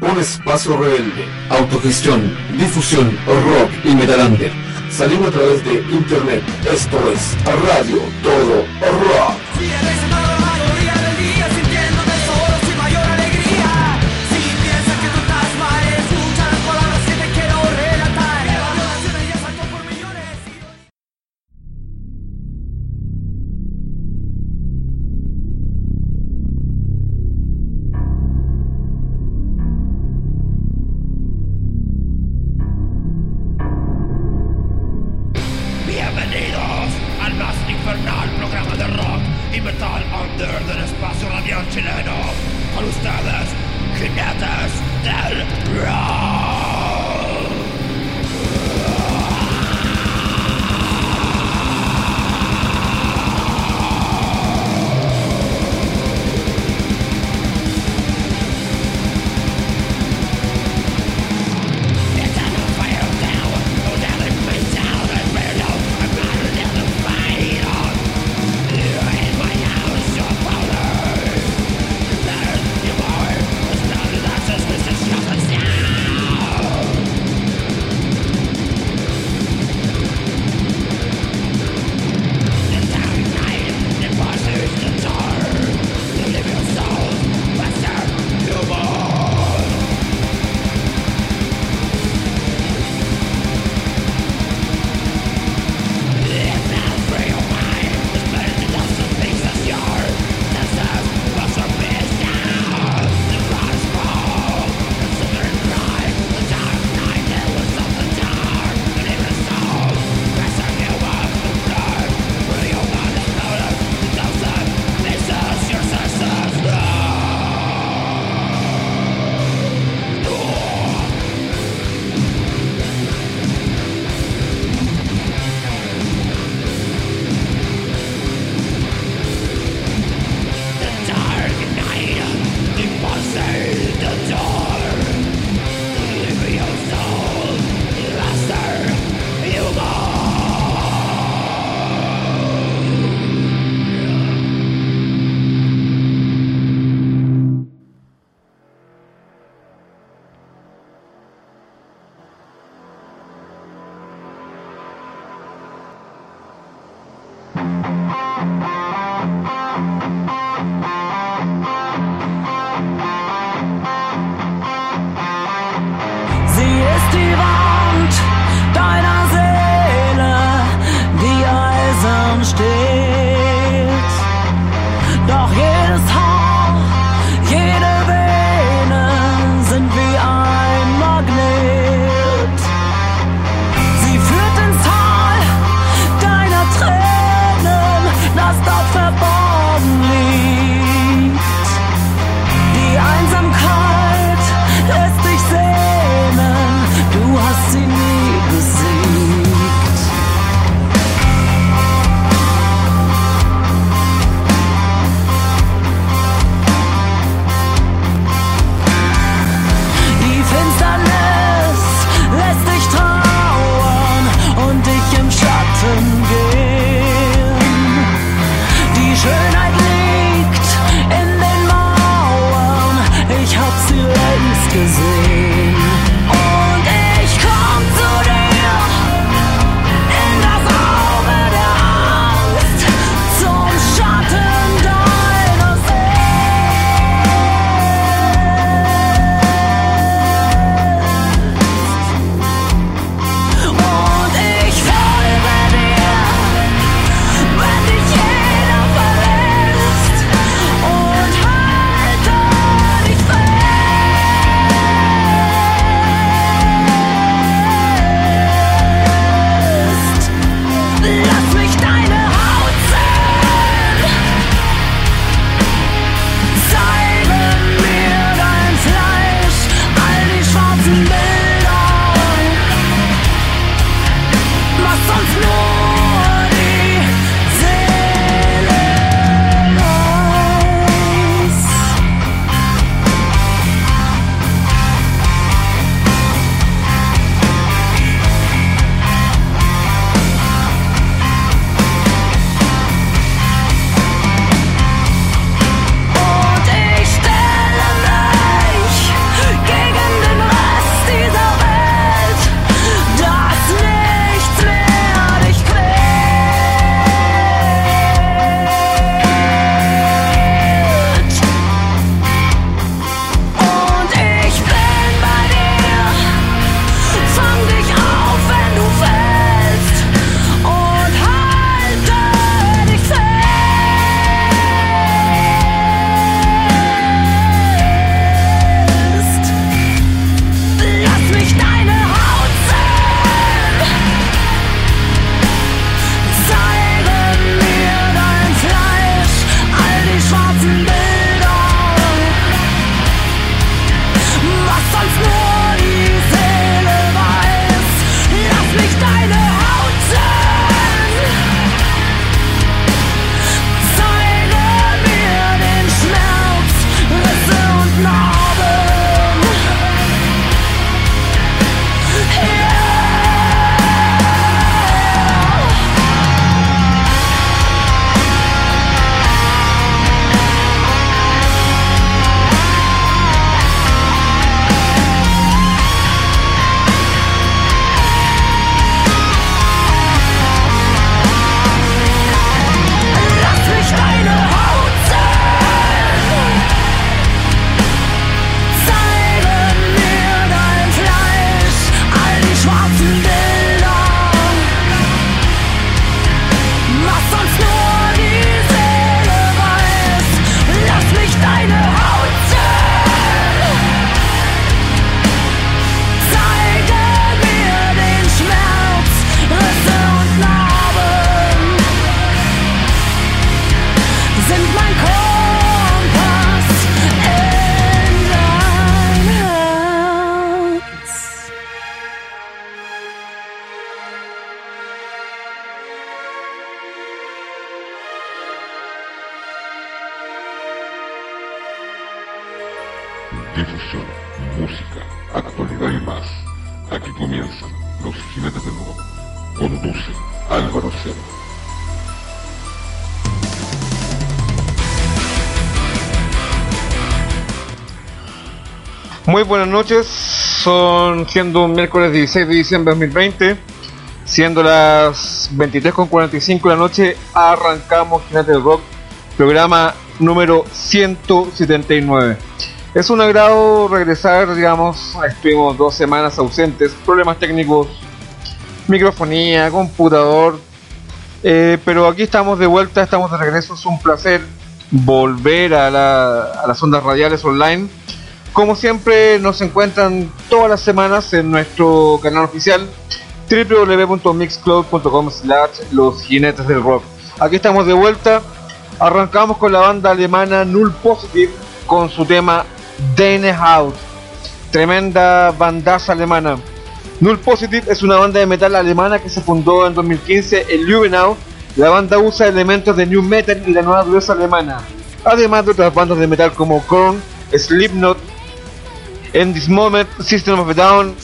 Un espacio rebelde, autogestión, difusión, rock y metalander. Salimos a través de internet. Esto es Radio Todo Rock. Buenas noches, son siendo un miércoles 16 de diciembre de 2020, siendo las 23.45 de la noche, arrancamos Jinete del Rock, programa número 179. Es un agrado regresar, digamos, estuvimos dos semanas ausentes, problemas técnicos, microfonía, computador, eh, pero aquí estamos de vuelta, estamos de regreso, es un placer volver a, a las ondas radiales online como siempre nos encuentran todas las semanas en nuestro canal oficial www.mixcloud.com slash los jinetes del rock. Aquí estamos de vuelta. Arrancamos con la banda alemana Null Positive con su tema Dane House. Tremenda bandaza alemana. Null Positive es una banda de metal alemana que se fundó en 2015 en Lübenau. La banda usa elementos de new metal y la nueva dureza alemana, además de otras bandas de metal como Korn, Slipknot, en This Moment, System of a Down.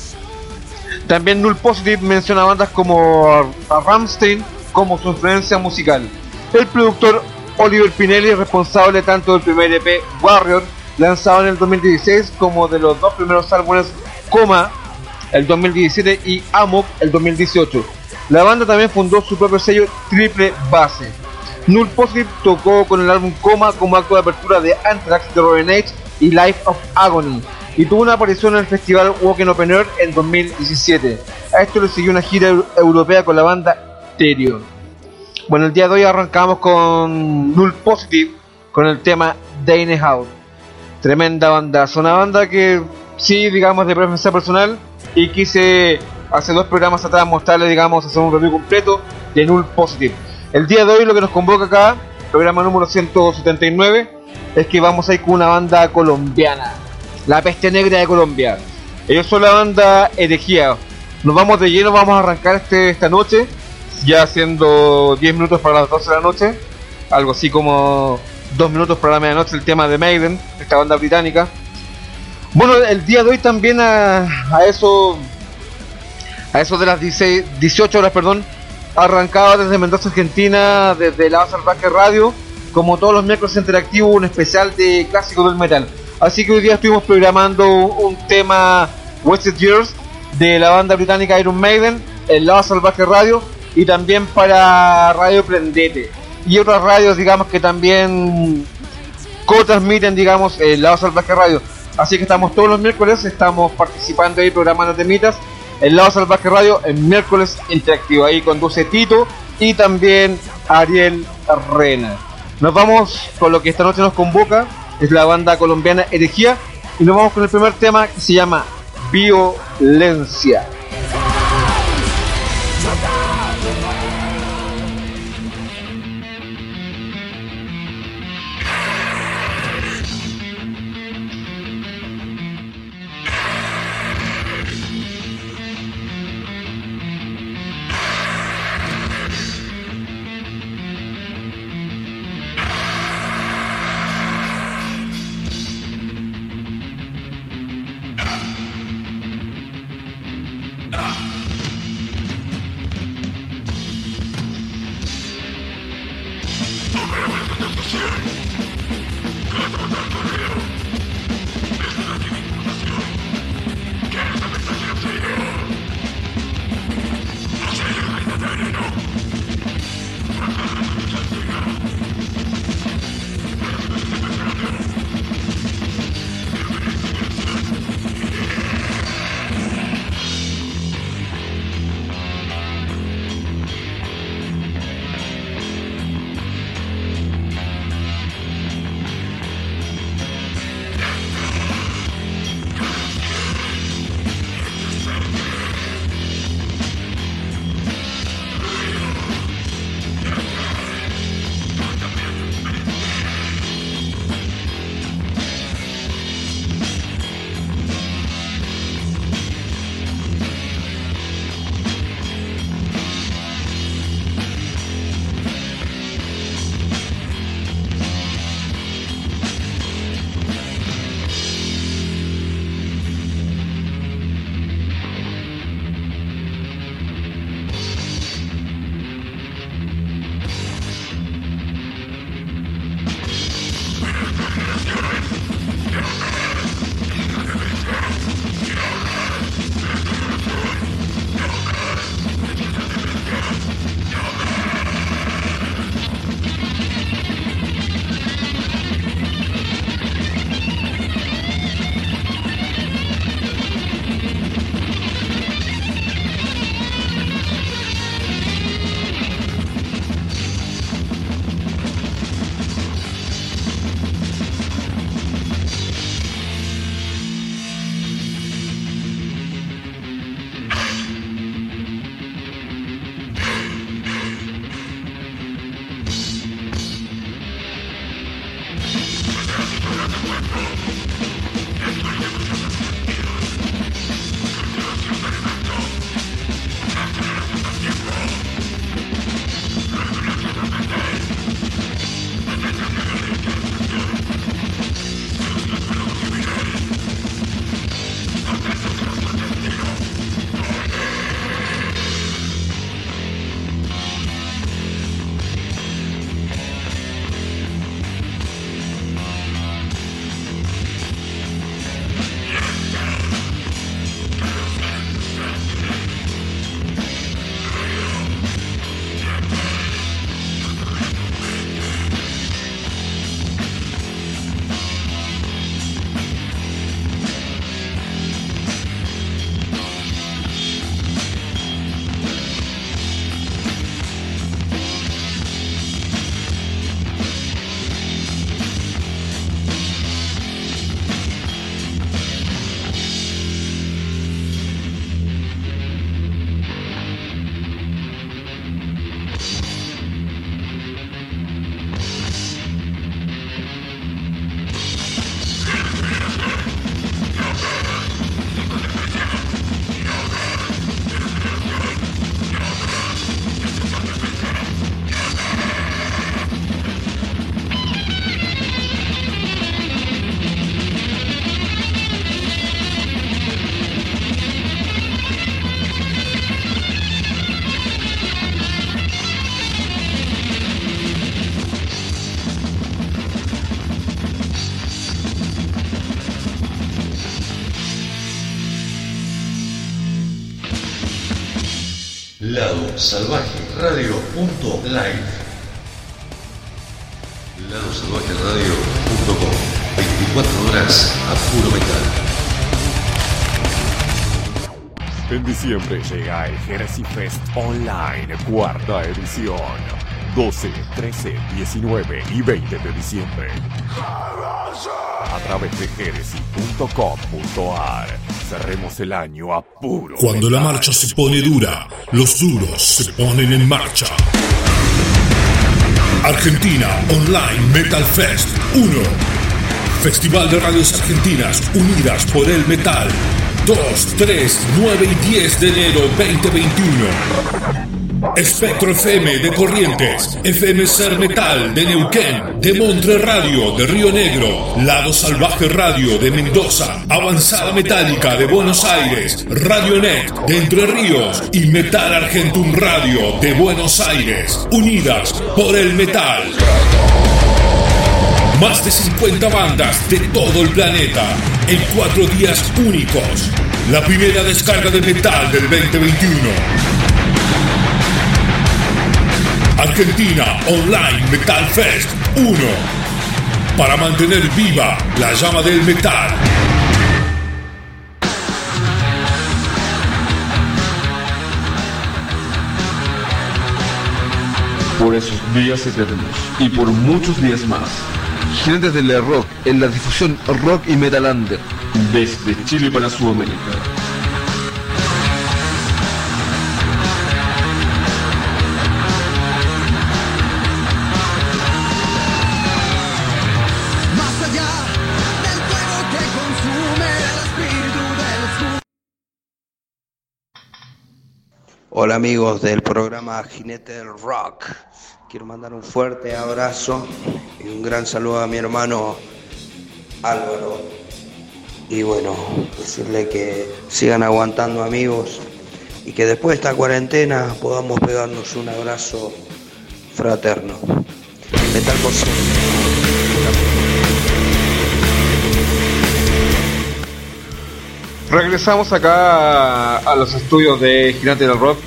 También Null Positive menciona bandas como Ramstein como su influencia musical. El productor Oliver Pinelli es responsable tanto del primer EP Warrior, lanzado en el 2016, como de los dos primeros álbumes Coma, el 2017, y Amok, el 2018. La banda también fundó su propio sello Triple Base. Null Positive tocó con el álbum Coma como acto de apertura de Anthrax, The Robin Age y Life of Agony y tuvo una aparición en el festival Walking Open Air en 2017. A esto le siguió una gira europea con la banda Stereo. Bueno, el día de hoy arrancamos con Null Positive con el tema Dane House. Tremenda banda, es una banda que sí, digamos, de preferencia personal y quise hace dos programas atrás mostrarle, digamos, hacer un review completo de Null Positive. El día de hoy lo que nos convoca acá, programa número 179, es que vamos a ir con una banda colombiana la Peste Negra de Colombia. Ellos son la banda Herejía. Nos vamos de lleno, vamos a arrancar este, esta noche, ya siendo 10 minutos para las 12 de la noche, algo así como 2 minutos para la medianoche, el tema de Maiden, esta banda británica. Bueno, el día de hoy también a, eso a eso de las 16, 18 horas, perdón, arrancaba desde Mendoza, Argentina, desde la Salvaje Radio, como todos los miércoles interactivo, un especial de clásicos del metal. Así que hoy día estuvimos programando un tema Wasted Years de la banda británica Iron Maiden, el lado salvaje radio y también para Radio Prendete y otras radios digamos que también co-transmiten digamos el lado salvaje radio. Así que estamos todos los miércoles, estamos participando ahí programando temitas. El lado salvaje radio en miércoles interactivo. Ahí conduce Tito y también Ariel Rena. Nos vamos con lo que esta noche nos convoca es la banda colombiana Herejía. Y nos vamos con el primer tema que se llama Violencia. Salvaje Radio.live Lado Salvaje Radio.com 24 horas a puro metal. En diciembre llega el Heresy Fest Online, cuarta edición. 12, 13, 19 y 20 de diciembre. A través de heresy.com.ar cerremos el año a puro. Cuando la marcha se pone dura, los duros se ponen en marcha. Argentina Online Metal Fest 1. Festival de Radios Argentinas Unidas por el Metal. 2, 3, 9 y 10 de enero 2021. Espectro FM de Corrientes, FM Ser Metal de Neuquén, de Montre Radio de Río Negro, Lado Salvaje Radio de Mendoza, Avanzada Metálica de Buenos Aires, Radio Net de Entre Ríos y Metal Argentum Radio de Buenos Aires, unidas por el metal. Más de 50 bandas de todo el planeta en cuatro días únicos. La primera descarga de metal del 2021. Argentina Online Metal Fest 1. Para mantener viva la llama del metal. Por esos días eternos y por muchos días más. Jinetes del Rock en la difusión Rock y Metalander desde Chile para Sudamérica. Hola amigos del programa Jinete del Rock. Quiero mandar un fuerte abrazo y un gran saludo a mi hermano Álvaro. Y bueno, decirle que sigan aguantando amigos y que después de esta cuarentena podamos pegarnos un abrazo fraterno. Metal por Regresamos acá a, los estudios de Gigante del Rock.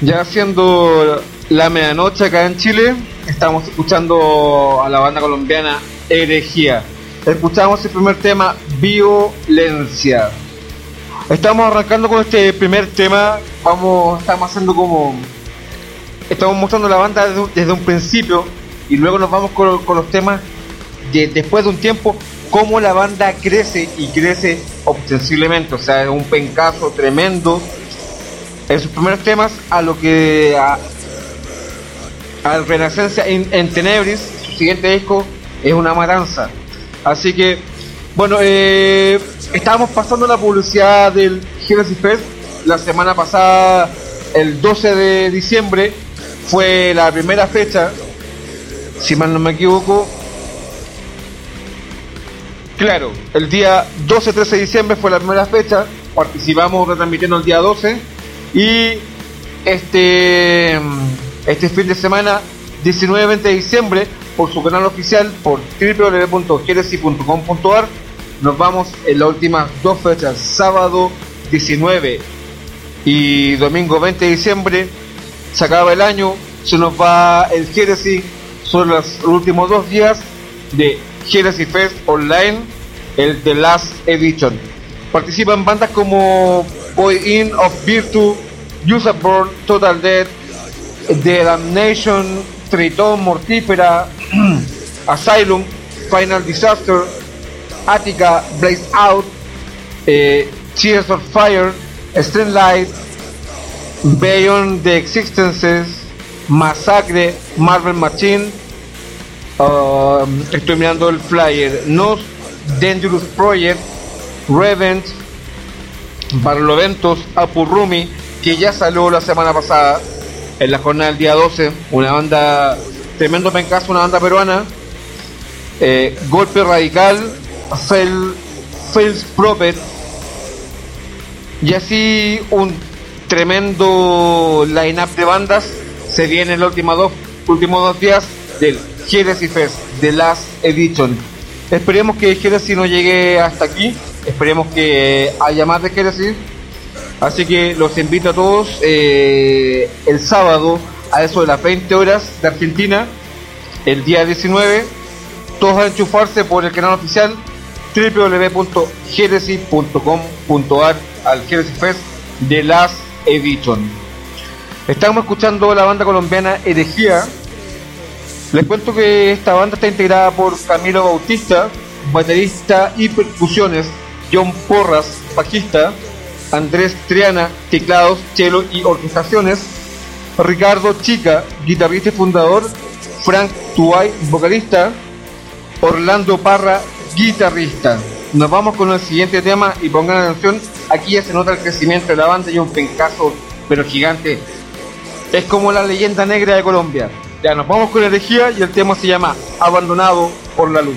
Ya siendo la medianoche acá en Chile, estamos escuchando a la banda colombiana Herejía. Escuchamos el primer tema, Violencia. Estamos arrancando con este primer tema, vamos, estamos haciendo como... Estamos mostrando la banda desde un, principio y luego nos vamos con, los temas de, después de un tiempo, cómo la banda crece y crece ostensiblemente, o sea, es un pencazo tremendo. En sus primeros temas a lo que a, al Renacencia en, en Tenebris, su siguiente disco es una matanza. Así que, bueno, eh, estábamos pasando la publicidad del Genesis Fest. La semana pasada, el 12 de diciembre, fue la primera fecha, si mal no me equivoco, Claro, el día 12-13 de diciembre fue la primera fecha, participamos retransmitiendo el día 12 y este, este fin de semana, 19-20 de diciembre, por su canal oficial, por www.genesis.com.ar, nos vamos en las últimas dos fechas, sábado 19 y domingo 20 de diciembre, se acaba el año, se nos va el Genesis, son los últimos dos días de Genesis Fest Online, el The Last Edition. Participan bandas como Boy In of Virtue, Usaborn, Total Death, The Damnation, Triton, Mortífera, Asylum, Final Disaster, Attica, Blaze Out, eh, Cheers of Fire, Strength Light, Beyond the Existences, Massacre, Marvel Machine, Um, estoy mirando el flyer. Nos Dangerous Project, Revent, Barloventos, Apurrumi, que ya salió la semana pasada en la jornada del día 12. Una banda, tremendo pencazo, una banda peruana. Eh, Golpe Radical, Fail, Fails Prophet. Y así un tremendo line-up de bandas. Se viene en los últimos dos, últimos dos días del Genesis Fest, The Last Edition. Esperemos que Genesis no llegue hasta aquí. Esperemos que haya más de Genesis. Así que los invito a todos eh, el sábado a eso de las 20 horas de Argentina, el día 19, todos a enchufarse por el canal oficial www.genesis.com.ar al Genesis Fest de Last Edition. Estamos escuchando la banda colombiana Herejía. Les cuento que esta banda está integrada por Camilo Bautista, baterista y percusiones, John Porras, bajista, Andrés Triana, teclados, cello y orquestaciones, Ricardo Chica, guitarrista y fundador, Frank Tuay, vocalista, Orlando Parra, guitarrista. Nos vamos con el siguiente tema y pongan atención, aquí ya se nota el crecimiento de la banda y un pencazo, pero gigante. Es como la leyenda negra de Colombia. Ya nos vamos con energía y el tema se llama Abandonado por la luz.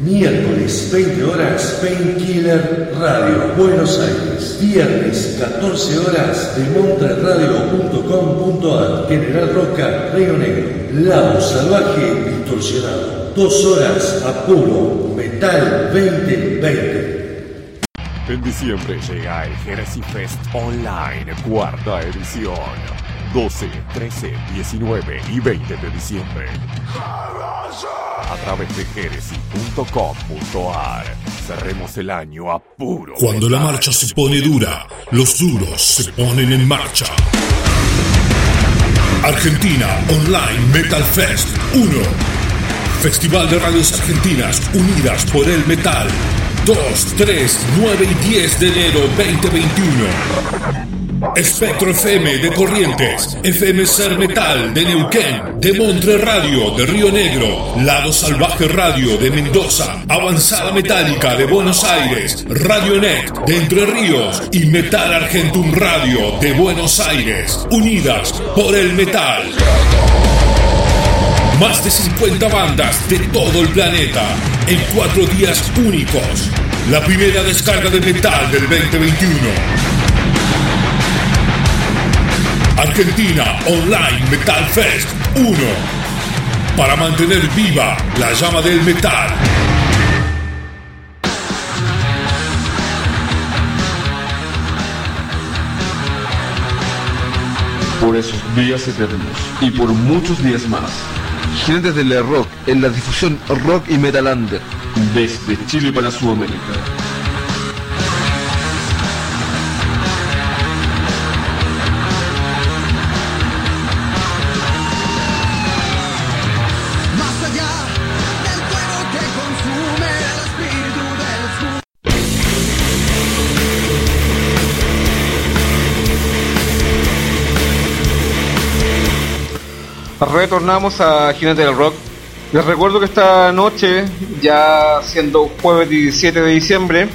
Miércoles 20 horas Painkiller Radio Buenos Aires. Viernes 14 horas de montreradio.com.ar General Roca Río Negro. Lado Salvaje Distorsionado. Dos horas a puro Metal 2020. En diciembre llega el Heresy Fest Online, cuarta edición. 12, 13, 19 y 20 de diciembre. A través de heresy.com.ar cerremos el año a puro. Cuando la marcha se pone dura, los duros se ponen en marcha. Argentina Online Metal Fest 1. Festival de radios argentinas unidas por el metal. 2, 3, 9 y 10 de enero 2021. Espectro FM de Corrientes, FM Ser Metal de Neuquén, de Montre Radio de Río Negro, Lado Salvaje Radio de Mendoza, Avanzada Metálica de Buenos Aires, Radio Net de Entre Ríos y Metal Argentum Radio de Buenos Aires, unidas por el metal. Más de 50 bandas de todo el planeta en cuatro días únicos. La primera descarga de metal del 2021. Argentina Online Metal Fest 1. Para mantener viva la llama del metal. Por esos días eternos y por muchos días más. Jinetes del Rock en la difusión Rock y Metalander desde Chile para Sudamérica. Retornamos a Jinete del Rock. Les recuerdo que esta noche, ya siendo jueves 17 de diciembre,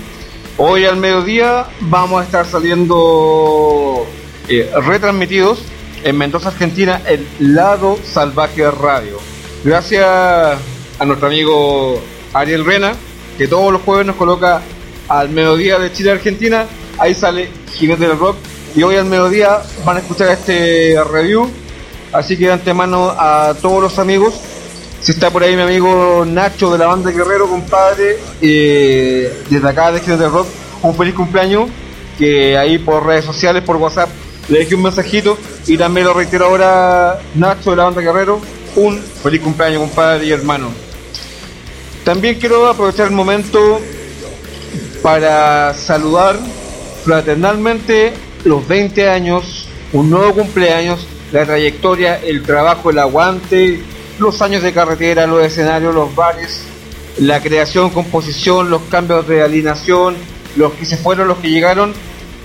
hoy al mediodía vamos a estar saliendo eh, retransmitidos en Mendoza, Argentina, el Lado Salvaje Radio. Gracias a nuestro amigo Ariel Rena, que todos los jueves nos coloca al mediodía de Chile, Argentina. Ahí sale Jinete del Rock. Y hoy al mediodía van a escuchar este review Así que de antemano a todos los amigos, si está por ahí mi amigo Nacho de la banda Guerrero, compadre, eh, desde acá de del Rock, un feliz cumpleaños, que ahí por redes sociales, por WhatsApp, le dejé un mensajito y también lo reitero ahora Nacho de la banda Guerrero, un feliz cumpleaños compadre y hermano. También quiero aprovechar el momento para saludar fraternalmente los 20 años, un nuevo cumpleaños la trayectoria, el trabajo, el aguante, los años de carretera, los escenarios, los bares, la creación, composición, los cambios de alineación, los que se fueron, los que llegaron.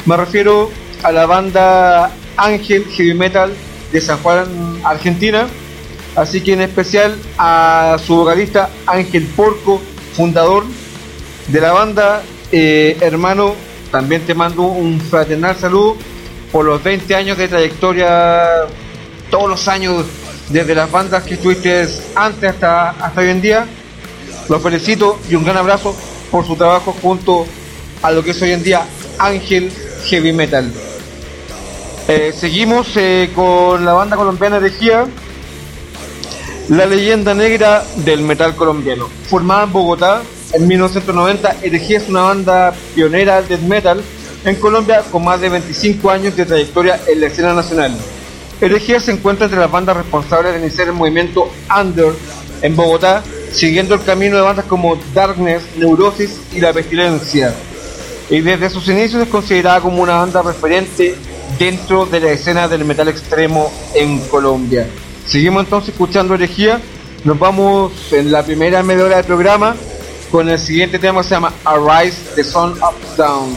Me refiero a la banda Ángel Heavy Metal de San Juan, Argentina. Así que en especial a su vocalista Ángel Porco, fundador de la banda. Eh, hermano, también te mando un fraternal saludo por los 20 años de trayectoria, todos los años, desde las bandas que estuviste antes hasta, hasta hoy en día. Los felicito y un gran abrazo por su trabajo junto a lo que es hoy en día Ángel Heavy Metal. Eh, seguimos eh, con la banda colombiana Herejía, la leyenda negra del metal colombiano. Formada en Bogotá en 1990, Herejía es una banda pionera del metal en Colombia con más de 25 años de trayectoria en la escena nacional. Herejía se encuentra entre las bandas responsables de iniciar el movimiento Under en Bogotá, siguiendo el camino de bandas como Darkness, Neurosis y La Pestilencia. Y desde sus inicios es considerada como una banda referente dentro de la escena del metal extremo en Colombia. Seguimos entonces escuchando herejía. Nos vamos en la primera media hora del programa con el siguiente tema se llama Arise the Sun Up Down.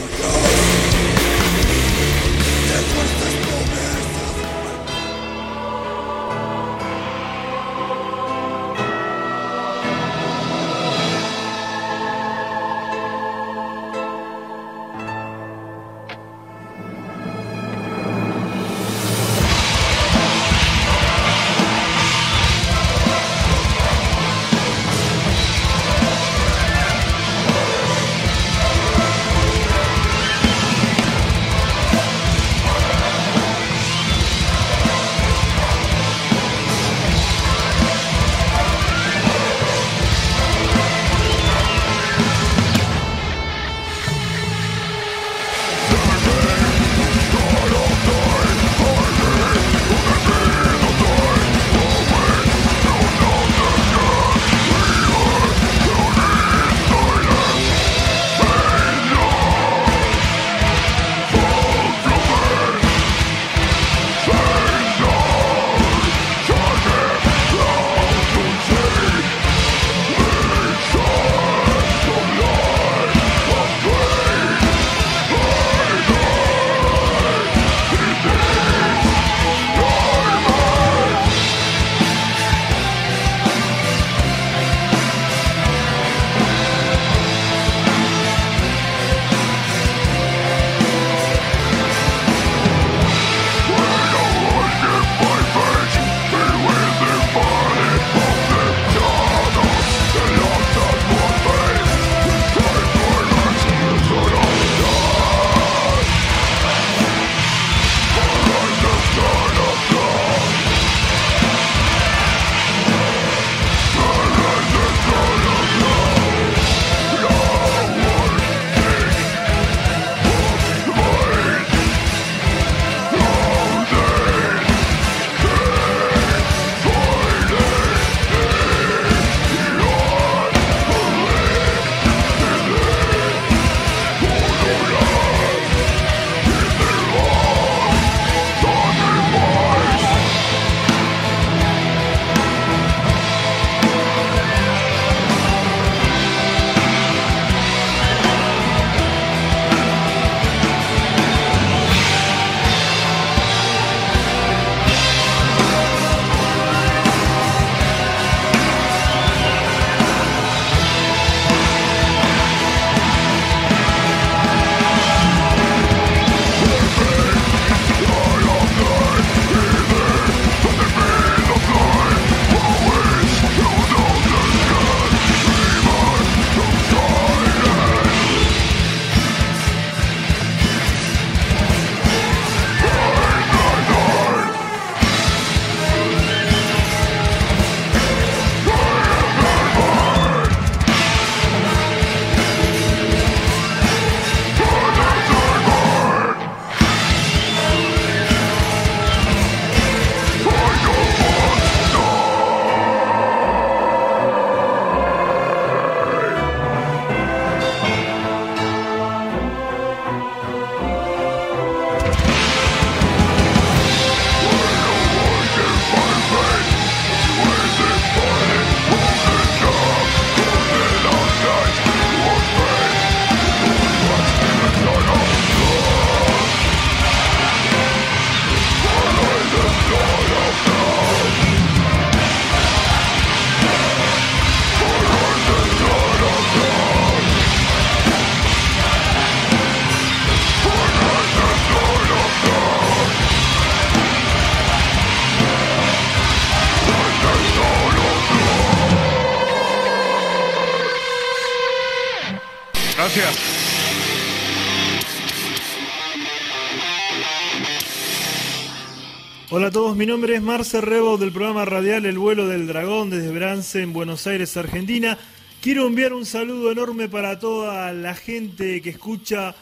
Hola a todos, mi nombre es Marce Rebo del programa radial El vuelo del dragón desde Brance en Buenos Aires, Argentina. Quiero enviar un saludo enorme para toda la gente que escucha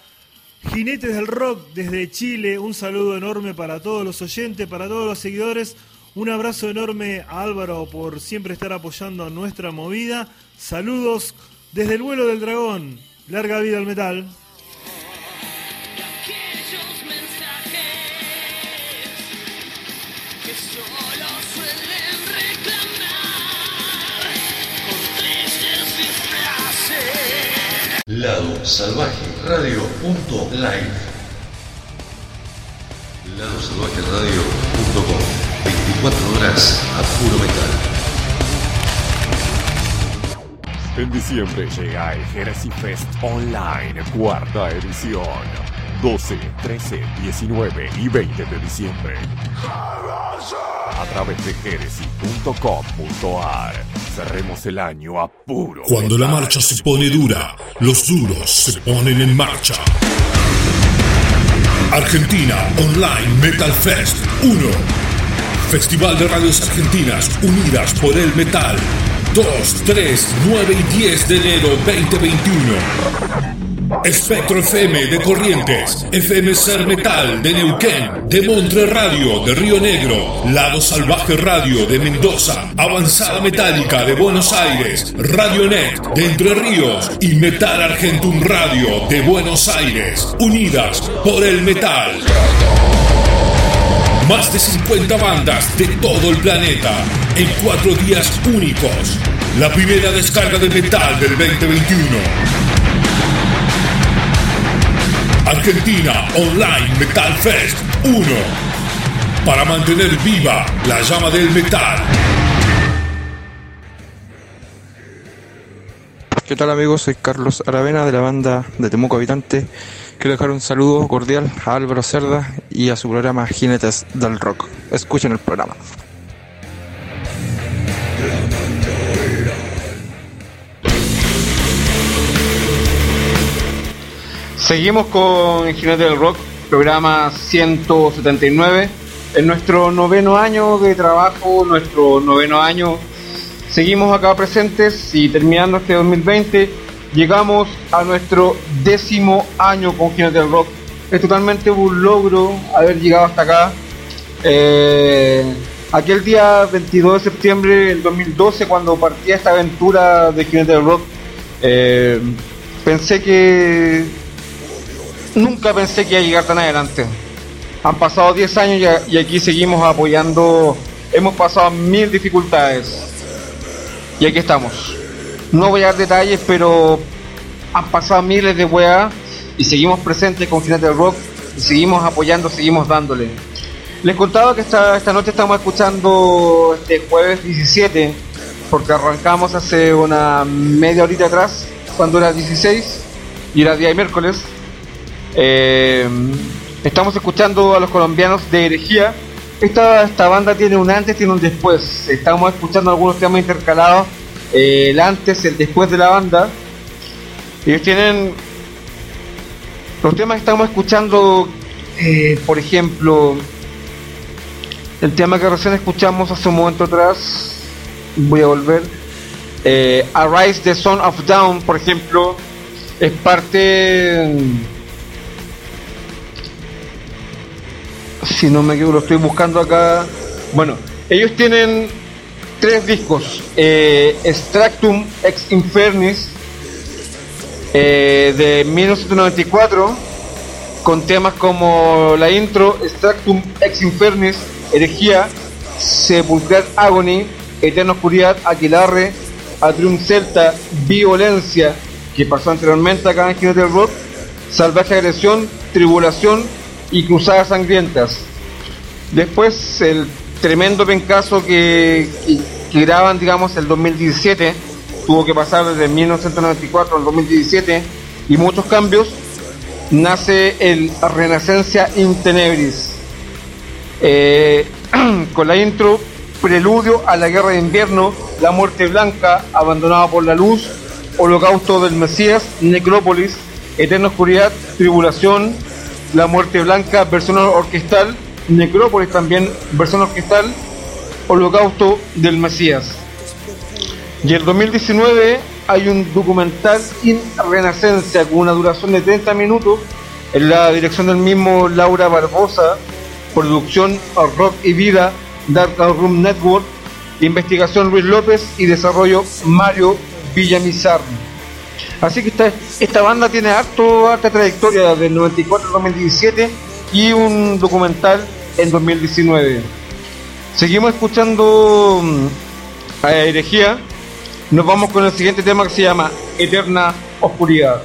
Jinetes del Rock desde Chile. Un saludo enorme para todos los oyentes, para todos los seguidores. Un abrazo enorme a Álvaro por siempre estar apoyando nuestra movida. Saludos desde el vuelo del dragón. Larga vida al metal. Lado Salvaje Radio punto live. Lado Salvaje Radio punto com. 24 horas a puro metal. En diciembre llega el Heresy Fest Online, cuarta edición. 12, 13, 19 y 20 de diciembre. A través de heresy.com.ar cerremos el año a puro. Cuando la marcha se pone dura, los duros se ponen en marcha. Argentina Online Metal Fest 1. Festival de radios argentinas unidas por el metal. 2, 3, 9 y 10 de enero 2021. Espectro FM de Corrientes, FM Ser Metal de Neuquén, de Montre Radio de Río Negro, Lado Salvaje Radio de Mendoza, Avanzada Metálica de Buenos Aires, Radio Net de Entre Ríos y Metal Argentum Radio de Buenos Aires, unidas por el metal. Más de 50 bandas de todo el planeta en cuatro días únicos. La primera descarga de metal del 2021. Argentina Online Metal Fest 1. Para mantener viva la llama del metal. ¿Qué tal amigos? Soy Carlos Aravena de la banda de Temuco Habitante. Quiero dejar un saludo cordial a Álvaro Cerda y a su programa Jinetes del Rock. Escuchen el programa. Seguimos con Jinete del Rock, programa 179. En nuestro noveno año de trabajo, nuestro noveno año, seguimos acá presentes y terminando este 2020, llegamos a nuestro décimo año con Jinete del Rock. Es totalmente un logro haber llegado hasta acá. Eh, aquel día 22 de septiembre del 2012, cuando partía esta aventura de Jinete del Rock, eh, pensé que nunca pensé que iba a llegar tan adelante. Han pasado 10 años y y aquí seguimos apoyando. Hemos pasado mil dificultades. Y aquí estamos. No voy a dar detalles, pero han pasado miles de weas y seguimos presentes con Jinete del Rock. Y seguimos apoyando, seguimos dándole. Les contaba que esta, esta noche estamos escuchando este jueves 17, porque arrancamos hace una media horita atrás, cuando era 16, y era día de miércoles. Eh, estamos escuchando a los colombianos de herejía. Esta, esta banda tiene un antes, tiene un después. Estamos escuchando algunos temas intercalados. El antes, el después de la banda. Ellos tienen. Los temas que estamos escuchando, eh, por ejemplo, el tema que recién escuchamos hace un momento atrás. Voy a volver. Eh, Arise the Son of Down, por ejemplo, es parte. Si no me equivoco, lo estoy buscando acá. Bueno, ellos tienen tres discos: eh, Extractum Ex Infernis eh, de 1994, con temas como la intro Extractum Ex Infernis, Herejía, Sepulcral Agony, Eterna Oscuridad, Aquilarre, Atrium Celta, Violencia, que pasó anteriormente acá en Jinete del Rock, Salvaje Agresión, Tribulación y Cruzadas Sangrientas. Después el tremendo pencazo que, que, que graban, digamos, el 2017, tuvo que pasar desde 1994 al 2017 y muchos cambios, nace el Renacencia in Tenebris. Eh, con la intro Preludio a la Guerra de Invierno, La Muerte Blanca, Abandonado por la Luz, Holocausto del Mesías, Necrópolis, Eterna Oscuridad, Tribulación, La Muerte Blanca, versión orquestal, Necrópolis también, versión orquestal, Holocausto del Mesías. Y el 2019 hay un documental in Renacencia con una duración de 30 minutos en la dirección del mismo Laura Barbosa, producción Rock y Vida, Dark Room Network, investigación Luis López y desarrollo Mario Villamizar. Así que esta, esta banda tiene harto, harta trayectoria del 94 al 2017 y un documental en 2019. Seguimos escuchando mm, a Herejía. Nos vamos con el siguiente tema que se llama Eterna Oscuridad.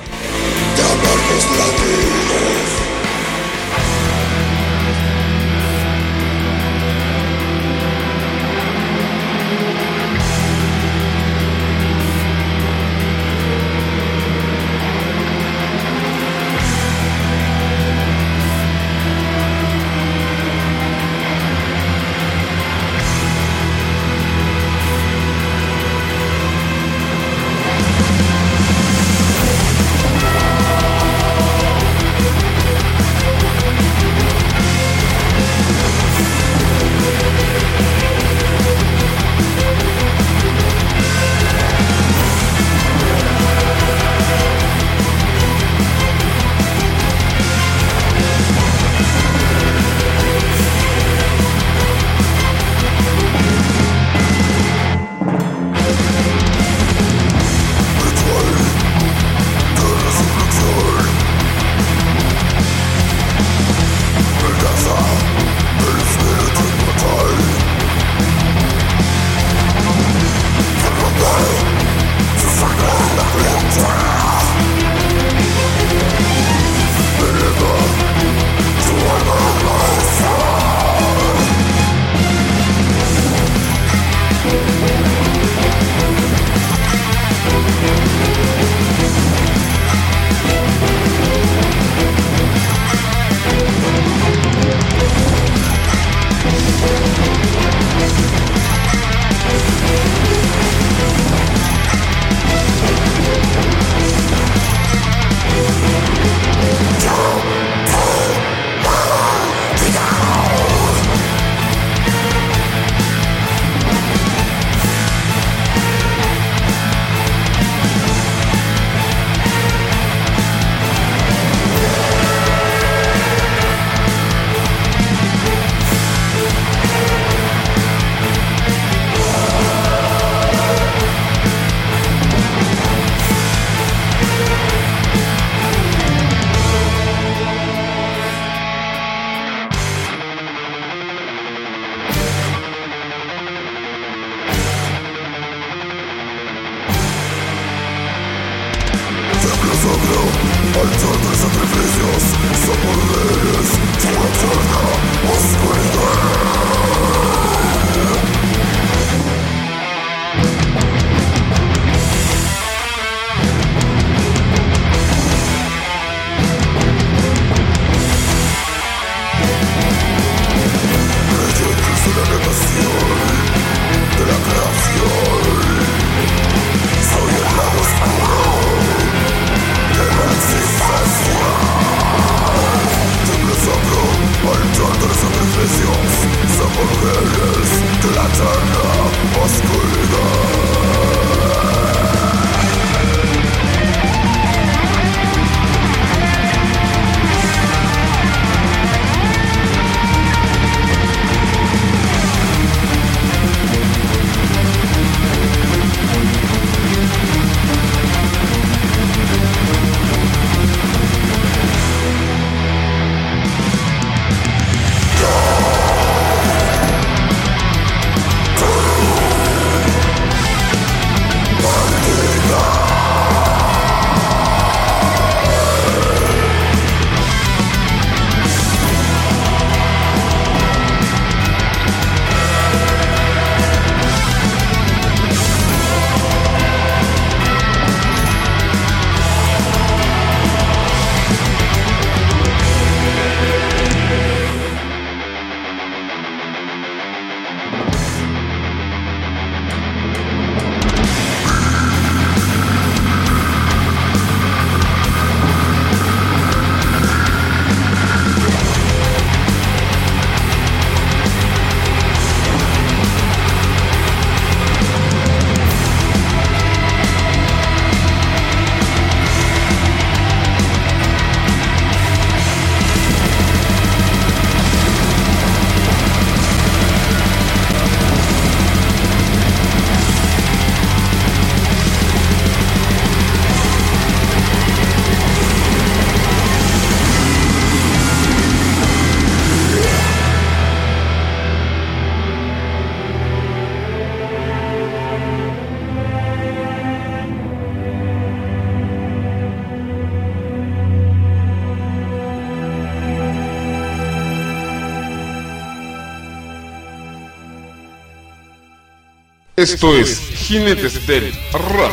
Esto es Jinetes del Rock.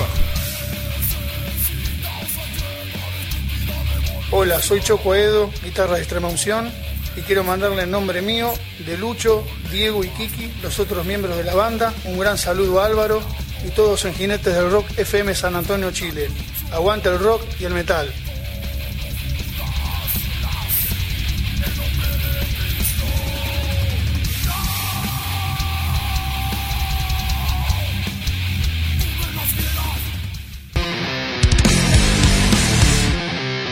Hola, soy Choco Edo, guitarra de extrema unción, y quiero mandarle en nombre mío, de Lucho, Diego y Kiki, los otros miembros de la banda, un gran saludo a Álvaro y todos en Jinetes del Rock FM San Antonio, Chile. Aguante el rock y el metal.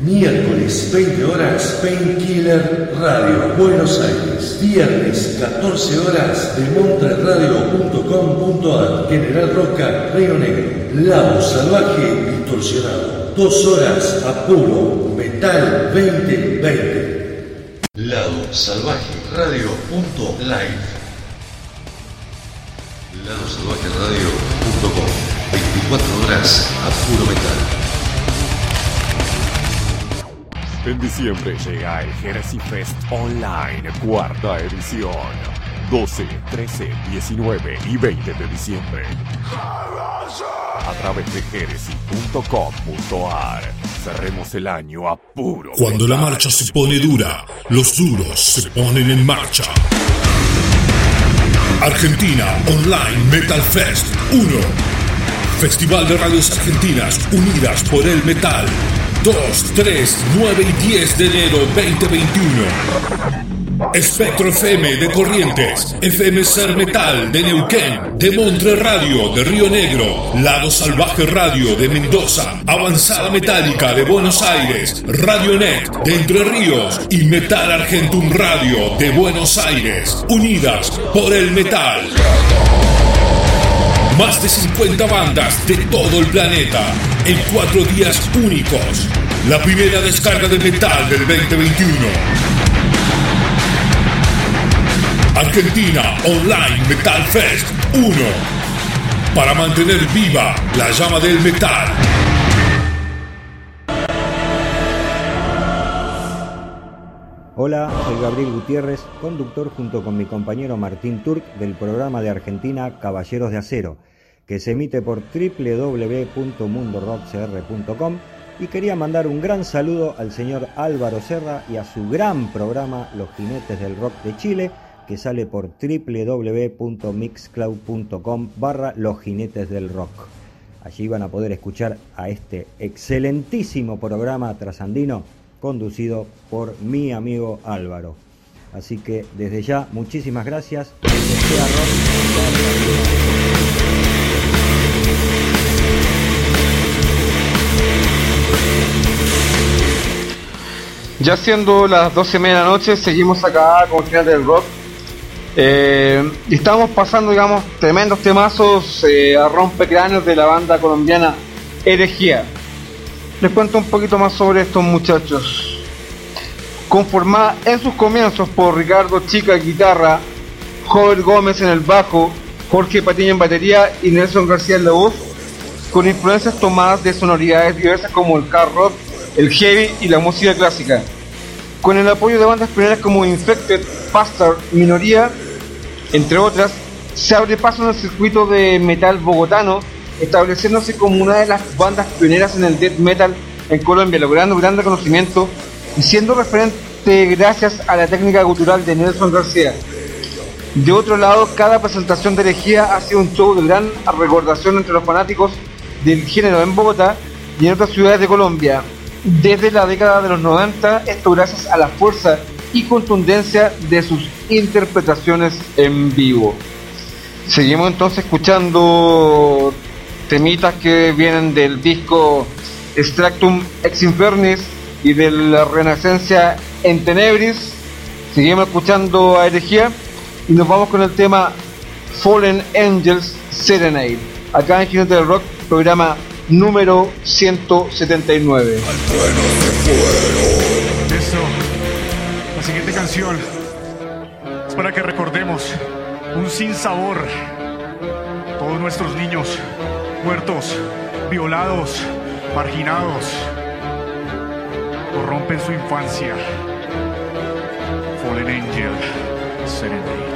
Miércoles, 20 horas, Painkiller Radio, Buenos Aires. Viernes, 14 horas, demontreradio.com.ar, General Roca, Río Negro. Lado Salvaje Distorsionado. Dos horas a puro Metal 2020. Lado Salvaje Radio.live. Lado Salvaje Radio.com 24 horas a puro metal. En diciembre llega el Heresy Fest Online, cuarta edición. 12, 13, 19 y 20 de diciembre. A través de heresy.com.ar. Cerremos el año a puro. Cuando la marcha se pone dura, los duros se ponen en marcha. Argentina Online Metal Fest 1. Festival de radios argentinas unidas por el metal. 2, 3, 9 y 10 de enero 2021. Espectro FM de Corrientes, FM Ser Metal de Neuquén, de Montre Radio de Río Negro, Lado Salvaje Radio de Mendoza, Avanzada Metálica de Buenos Aires, Radionet de Entre Ríos y Metal Argentum Radio de Buenos Aires, unidas por el metal. Más de 50 bandas de todo el planeta en cuatro días únicos. La primera descarga de metal del 2021. Argentina Online Metal Fest 1. Para mantener viva la llama del metal. Hola, soy Gabriel Gutiérrez, conductor junto con mi compañero Martín Turk del programa de Argentina Caballeros de Acero, que se emite por www.mundorockcr.com y quería mandar un gran saludo al señor Álvaro Serra y a su gran programa Los Jinetes del Rock de Chile, que sale por www.mixcloud.com barra Los Jinetes del Rock. Allí van a poder escuchar a este excelentísimo programa trasandino conducido por mi amigo Álvaro. Así que desde ya, muchísimas gracias. Ya siendo las 12 y media de la noche, seguimos acá con el final del rock. Eh, estamos pasando, digamos, tremendos temazos eh, a rompecráneos de la banda colombiana Herejía. Les cuento un poquito más sobre estos muchachos. Conformada en sus comienzos por Ricardo Chica guitarra, Joel Gómez en el bajo, Jorge Patiño en batería y Nelson García en la voz, con influencias tomadas de sonoridades diversas como el hard el heavy y la música clásica. Con el apoyo de bandas pioneras como Infected, Pastor, Minoría, entre otras, se abre paso en el circuito de metal bogotano estableciéndose como una de las bandas pioneras en el death metal en Colombia, logrando gran reconocimiento y siendo referente gracias a la técnica cultural de Nelson García. De otro lado, cada presentación de herejía ha sido un show de gran recordación entre los fanáticos del género en Bogotá y en otras ciudades de Colombia. Desde la década de los 90, esto gracias a la fuerza y contundencia de sus interpretaciones en vivo. Seguimos entonces escuchando temitas que vienen del disco Extractum Ex Infernis y de la Renacencia en Tenebris. Seguimos escuchando a Herejía y nos vamos con el tema Fallen Angels Serenade. Acá en Jinete del Rock, programa número 179. Eso. La siguiente canción es para que recordemos un sinsabor. Todos nuestros niños muertos, violados, marginados, corrompen su infancia. Fallen Angel, Serenade.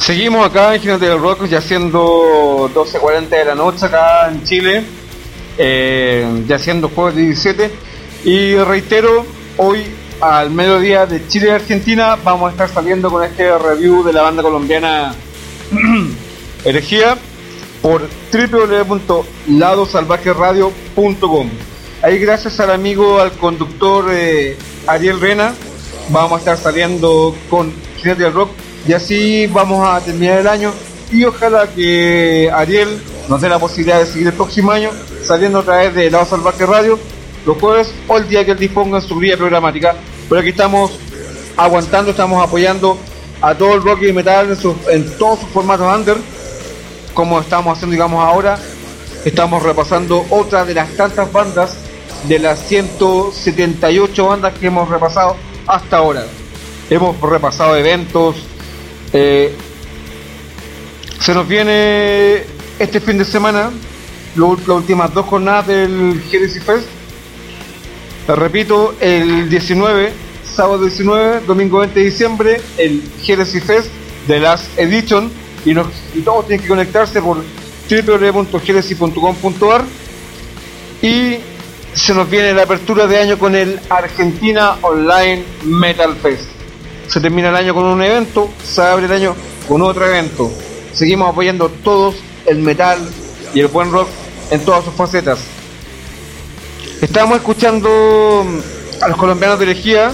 Seguimos acá en Jinete del Rock, ya siendo 12.40 de la noche acá en Chile, eh, ya siendo jueves 17. Y reitero, hoy al mediodía de Chile y Argentina vamos a estar saliendo con este review de la banda colombiana Herejía por www.ladosalvajeradio.com. Ahí gracias al amigo, al conductor eh, Ariel Rena, vamos a estar saliendo con Jinete del Rock y así vamos a terminar el año y ojalá que Ariel nos dé la posibilidad de seguir el próximo año saliendo a través de Lado Salvaje Radio los jueves o el día que él disponga en su guía programática. Pero aquí estamos aguantando, estamos apoyando a todo el rock y metal en, sus- en todos sus formatos under, como estamos haciendo digamos ahora. Estamos repasando otra de las tantas bandas de las 178 bandas que hemos repasado hasta ahora. Hemos repasado eventos. Eh, se nos viene este fin de semana las últimas dos jornadas del Genesis Fest. Repito, el 19, sábado 19, domingo 20 de diciembre, el Genesis Fest de Last Edition. Y todos tienen que conectarse por www.genesis.com.ar. Y se nos viene la apertura de año con el Argentina Online Metal Fest. Se termina el año con un evento, se abre el año con otro evento. Seguimos apoyando todos el metal y el buen rock en todas sus facetas. Estamos escuchando mm, a los colombianos de Herejía.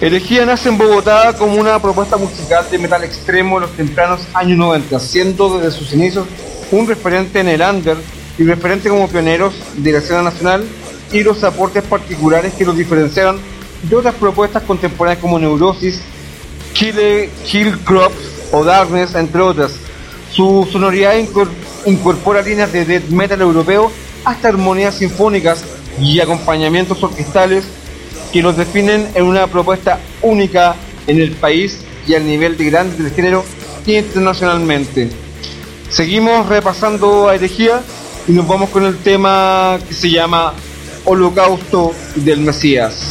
Herejía nace en Bogotá como una propuesta musical de metal extremo en los tempranos años 90, siendo desde sus inicios un referente en el under y referente como pioneros de la escena nacional y los aportes particulares que los diferenciaron de otras propuestas contemporáneas como Neurosis, Kill, Kill Crops o Darkness, entre otras. Su sonoridad incor- incorpora líneas de death metal europeo hasta armonías sinfónicas y acompañamientos orquestales que los definen en una propuesta única en el país y al nivel de grandes del género internacionalmente. Seguimos repasando a herejía y nos vamos con el tema que se llama Holocausto del Mesías.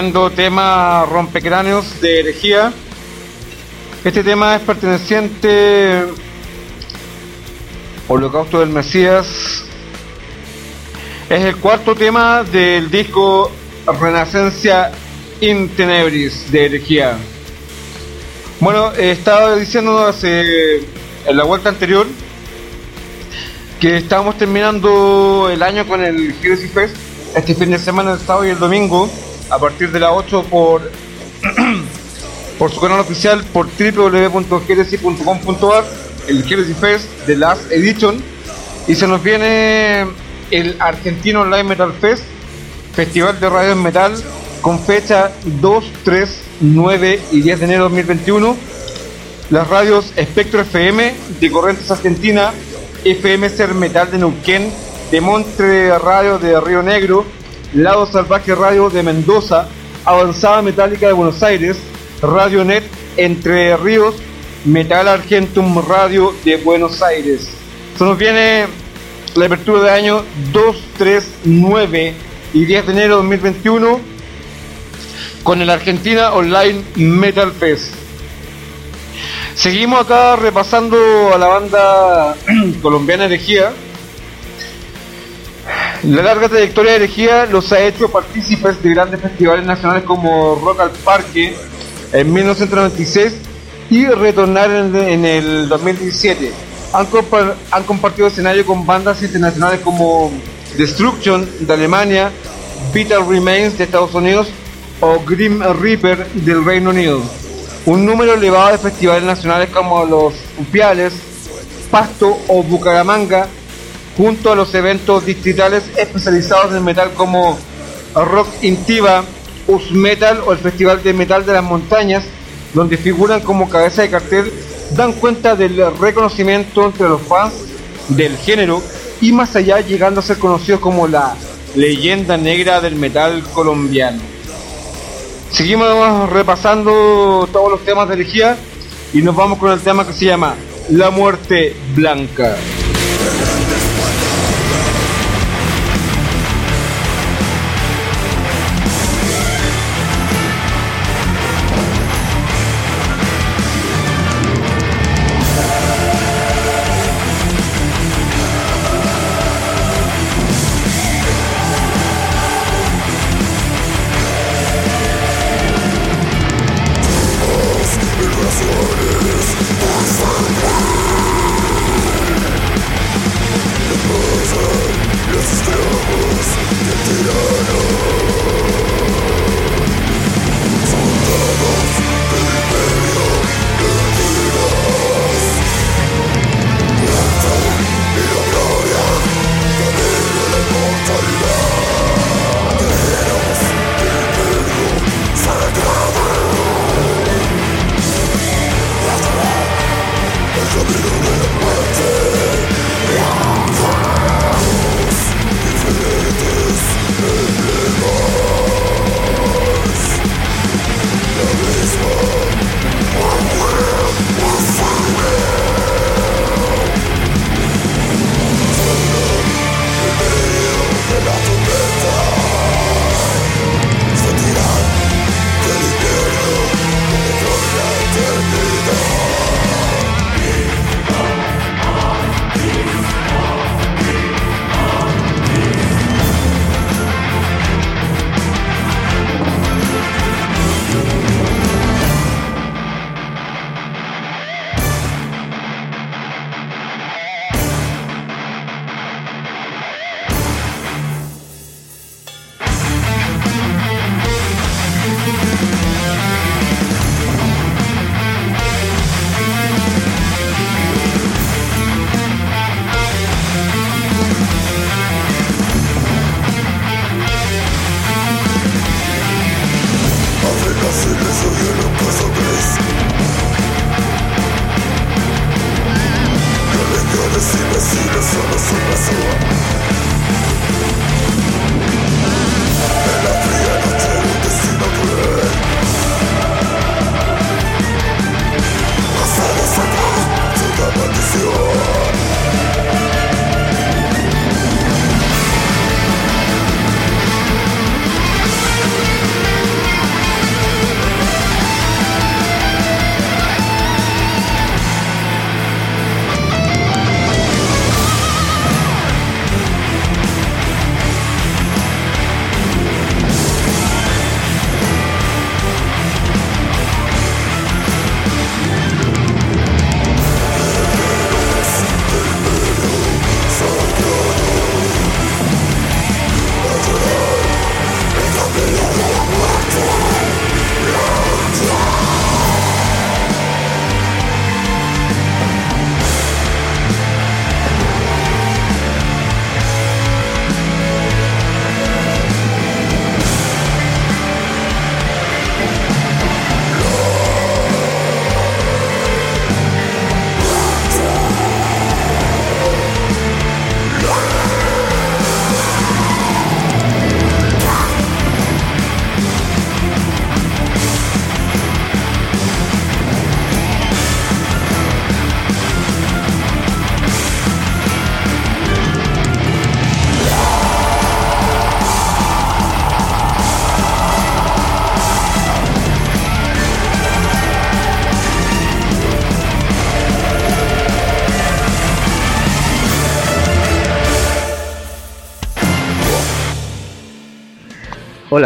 Tema rompecráneos de herejía. Este tema es perteneciente Holocausto del Mesías. Es el cuarto tema del disco Renacencia in Tenebris de herejía. Bueno, eh, estaba diciendo en la vuelta anterior que estábamos terminando el año con el Heresy Fest este fin de semana, el sábado y el domingo, a partir de las 8 por por su canal oficial por www.heresy.com.ar el Heresy Fest de Last Edition. Y se nos viene el Argentino Live Metal Fest Festival de Radio Metal con fecha 2, 3, 9 y 10 de enero de 2021 las radios Espectro FM de Corrientes Argentina FM Ser Metal de Neuquén de Montre Radio de Río Negro Lado Salvaje Radio de Mendoza Avanzada Metálica de Buenos Aires Radio Net Entre Ríos, Metal Argentum Radio de Buenos Aires. Se nos viene la apertura de año 2, 3, 9 y 10 de enero de 2021 con el Argentina Online Metal Fest. Seguimos acá repasando a la banda colombiana Herejía. La larga trayectoria de Herejía los ha hecho partícipes de grandes festivales nacionales como Rock al Parque, en 1996 y retornar en, el 2017. Han, compa- han compartido escenario con bandas internacionales como Destruction de Alemania, Vital Remains de Estados Unidos o Grim Reaper del Reino Unido. Un número elevado de festivales nacionales como los Upiales, Pasto o Bucaramanga, junto a los eventos distritales especializados en metal como Rock Intiva, Us Metal o el Festival de Metal de las Montañas, donde figuran como cabeza de cartel, dan cuenta del reconocimiento entre los fans del género y más allá llegando a ser conocidos como la leyenda negra del metal colombiano. Seguimos repasando todos los temas de herejía y nos vamos con el tema que se llama La Muerte Blanca.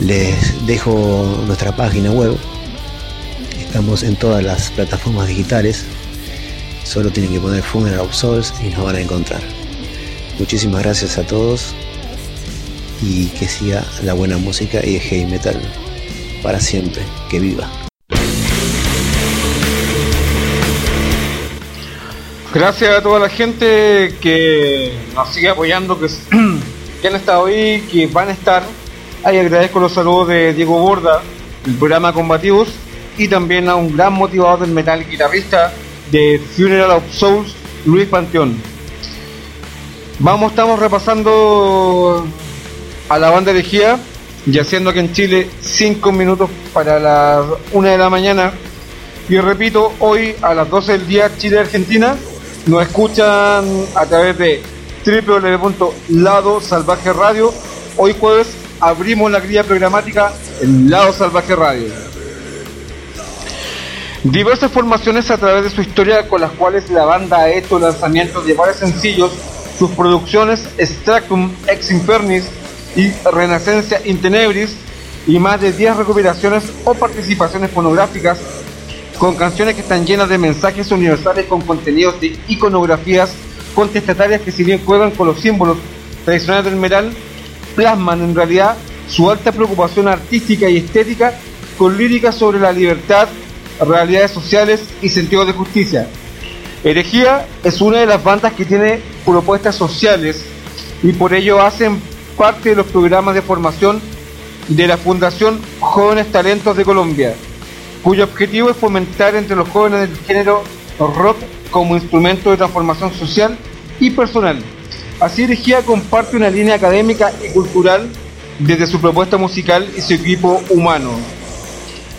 Les dejo nuestra página web. Estamos en todas las plataformas digitales. Solo tienen que poner Funeral of Souls y nos van a encontrar. Muchísimas gracias a todos y que siga la buena música y el heavy metal para siempre. Que viva. Gracias a toda la gente que nos sigue apoyando, que, que han estado ahí, que van a estar. Ahí agradezco los saludos de Diego Borda, del programa Combativos, y también a un gran motivador del metal guitarrista de Funeral of Souls, Luis Panteón. Vamos, estamos repasando a la banda elegida y haciendo aquí en Chile 5 minutos para las 1 de la mañana. Y repito, hoy a las 12 del día Chile-Argentina nos escuchan a través de www.lado. Hoy jueves abrimos la grilla programática en Lado Salvaje Radio. Diversas formaciones a través de su historia con las cuales la banda ha hecho lanzamientos de varios sencillos, sus producciones Extractum Ex Infernis y Renacencia in Tenebris y más de 10 recuperaciones o participaciones fonográficas con canciones que están llenas de mensajes universales con contenidos de iconografías contestatarias que si bien juegan con los símbolos tradicionales del metal, plasman en realidad su alta preocupación artística y estética con líricas sobre la libertad, realidades sociales y sentido de justicia. Herejía es una de las bandas que tiene propuestas sociales y por ello hacen parte de los programas de formación de la Fundación Jóvenes Talentos de Colombia, cuyo objetivo es fomentar entre los jóvenes del género rock como instrumento de transformación social y personal. Así Herejía comparte una línea académica y cultural desde su propuesta musical y su equipo humano.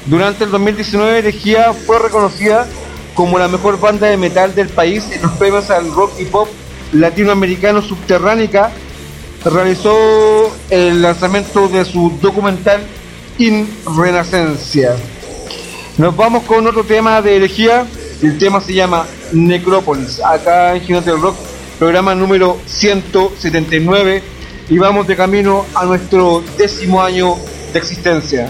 Durante el 2019 Herejía fue reconocida como la mejor banda de metal del país en los premios al rock y pop latinoamericano Subterránica. Realizó el lanzamiento de su documental In Renacencia. Nos vamos con otro tema de herejía. El tema se llama Necrópolis. Acá en Gigante del Rock, programa número 179. Y vamos de camino a nuestro décimo año de existencia.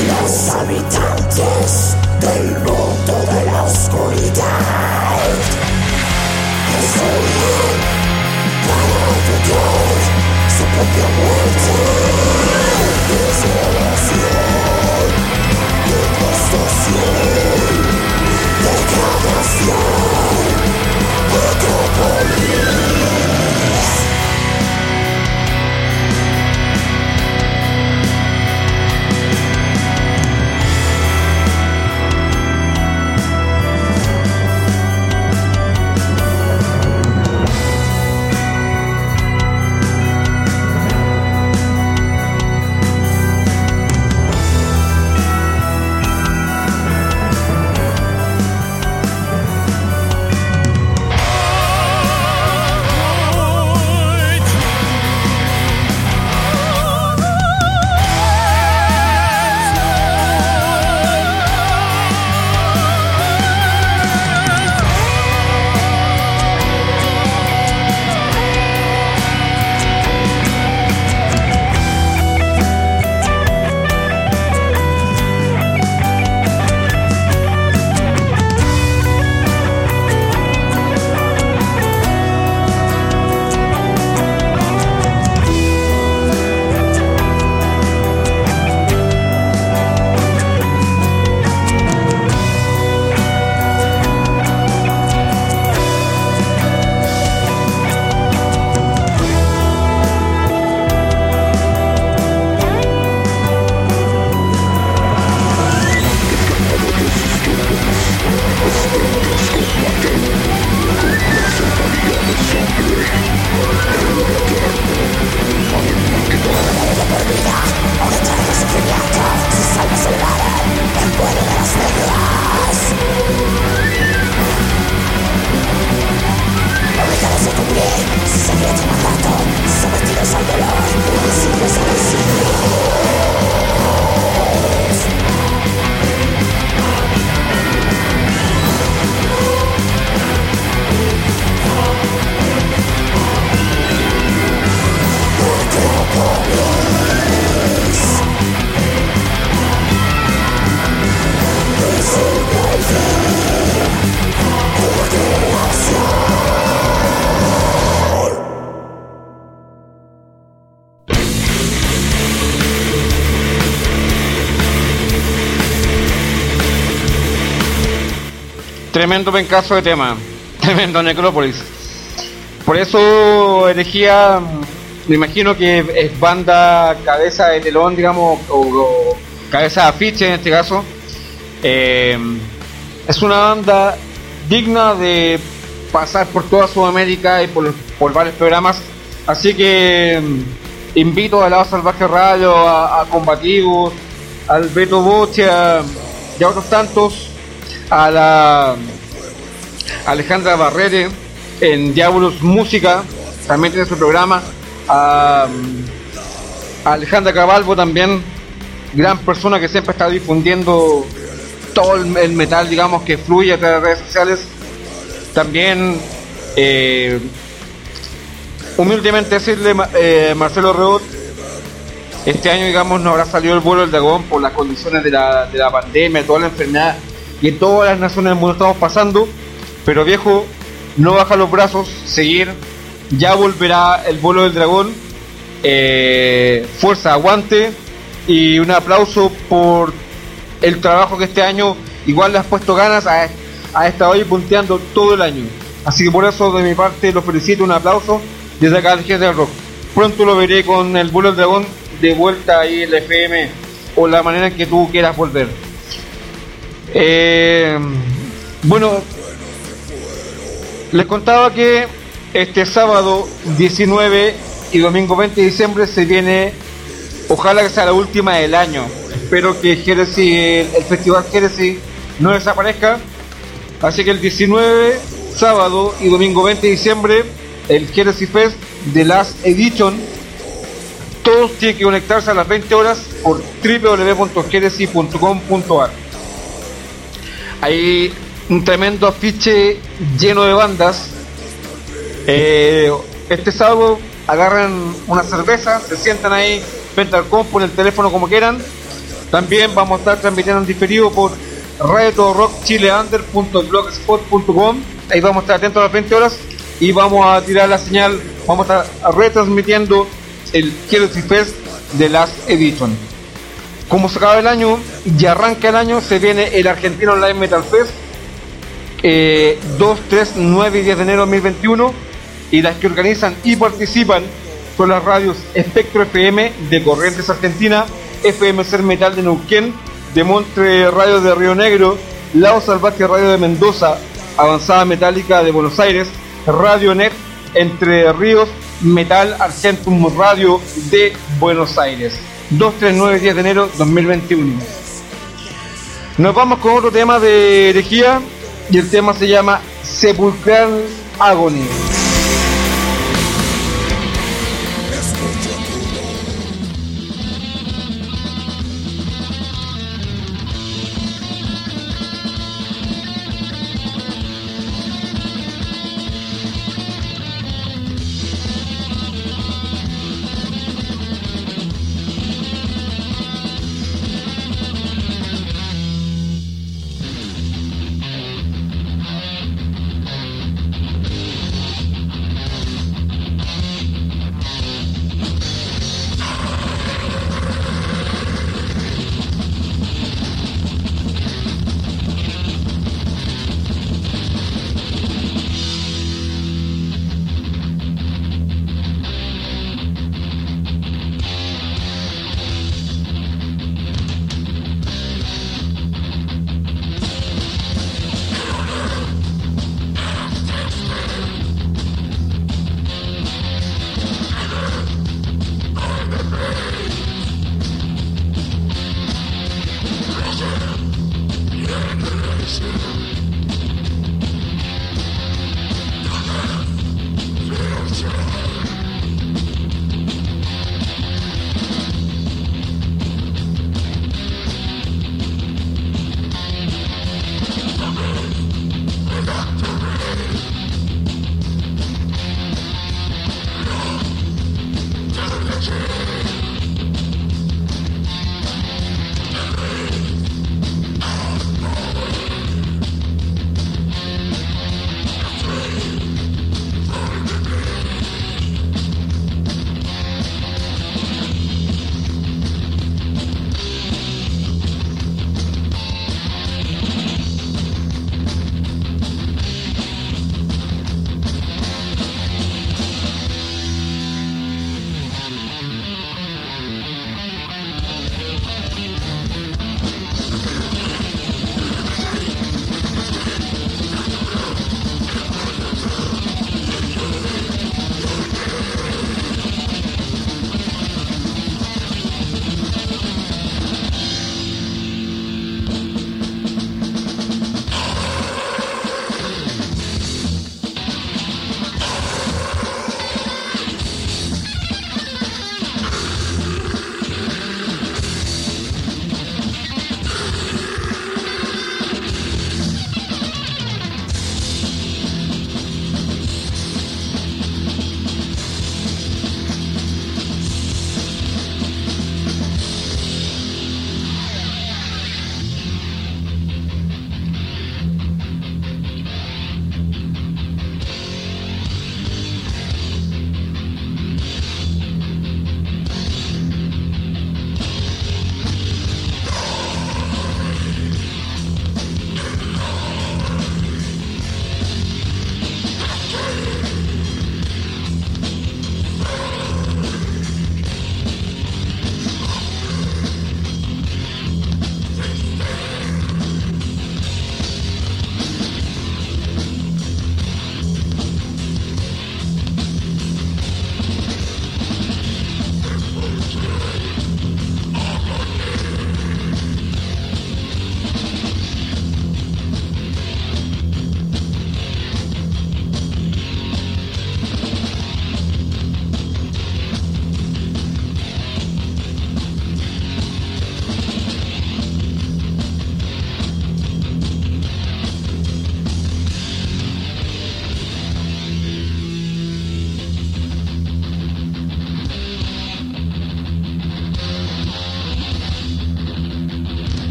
Los habitantes del mundo de la oscuridad resuelven para evitar su propia muerte. Desolación, devastación, degradación, necropolis. Tremendo pencazo de tema. Tremendo Necrópolis. Por eso elegía, mm, me imagino que es banda cabeza de telón, digamos, o, cabeza de afiche en este caso. Eh, es una banda digna de pasar por toda Sudamérica y por, por varios programas. Así que mm, invito a Lado Salvaje Radio, a, a Combativos, al Beto Boche y a otros tantos, a la Alejandra Barrere en Diabolos Música, también tiene su programa, a, Alejandra Cabalbo también, gran persona que siempre está difundiendo todo el, metal, digamos, que fluye a través de redes sociales. También, eh, humildemente decirle, eh, Marcelo Reut, este año, digamos, no habrá salido el vuelo del dragón por las condiciones de la, de la pandemia, toda la enfermedad y en todas las naciones del mundo estamos pasando. Pero viejo, no baja los brazos, seguir. Ya volverá el vuelo del dragón. Eh, fuerza, aguante. Y un aplauso por el trabajo que este año igual le has puesto ganas a, a estado ahí punteando todo el año. Así que por eso de mi parte lo felicito, un aplauso desde acá al del Rock. Pronto lo veré con el vuelo del dragón de vuelta ahí en la FM o la manera en que tú quieras volver. Eh, bueno, les contaba que este sábado 19 y domingo 20 de diciembre se viene, ojalá que sea la última del año. Espero que Heresy, el, festival Heresy no desaparezca. Así que el 19, sábado y domingo 20 de diciembre, el Heresy Fest de Last Edition. Todos tienen que conectarse a las 20 horas por www.heresy.com.ar. Ahí un tremendo afiche lleno de bandas. Eh, este sábado agarran una cerveza, se sientan ahí frente al compu en el teléfono como quieran. También vamos a estar transmitiendo en diferido por radiotorockchileander.blogspot.com. Ahí vamos a estar atentos a las 20 horas y vamos a tirar la señal, vamos a estar retransmitiendo el Jealousy Fest de Last Edition. Como se acaba el año y arranca el año, se viene el Argentino Online Metal Fest eh, 2, 3, 9 y 10 de enero de 2021 y las que organizan y participan son las radios Espectro FM de Corrientes Argentina, FM Ser Metal de Neuquén, de Montre Radio de Río Negro, Lao Salvaje Radio de Mendoza, Avanzada Metálica de Buenos Aires, Radio Net Entre Ríos, Metal Argentum Radio de Buenos Aires. 2, 3, 9 y 10 de enero 2021. Nos vamos con otro tema de herejía y el tema se llama Sepulchral Agony.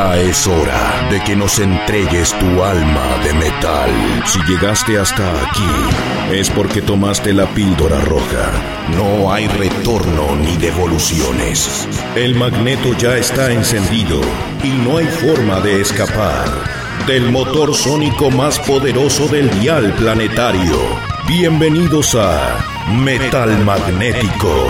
Es hora de que nos entregues tu alma de metal. Si llegaste hasta aquí, es porque tomaste la píldora roja. No hay retorno ni devoluciones. El magneto ya está encendido y no hay forma de escapar del motor sónico más poderoso del dial planetario. Bienvenidos a Metal Magnético.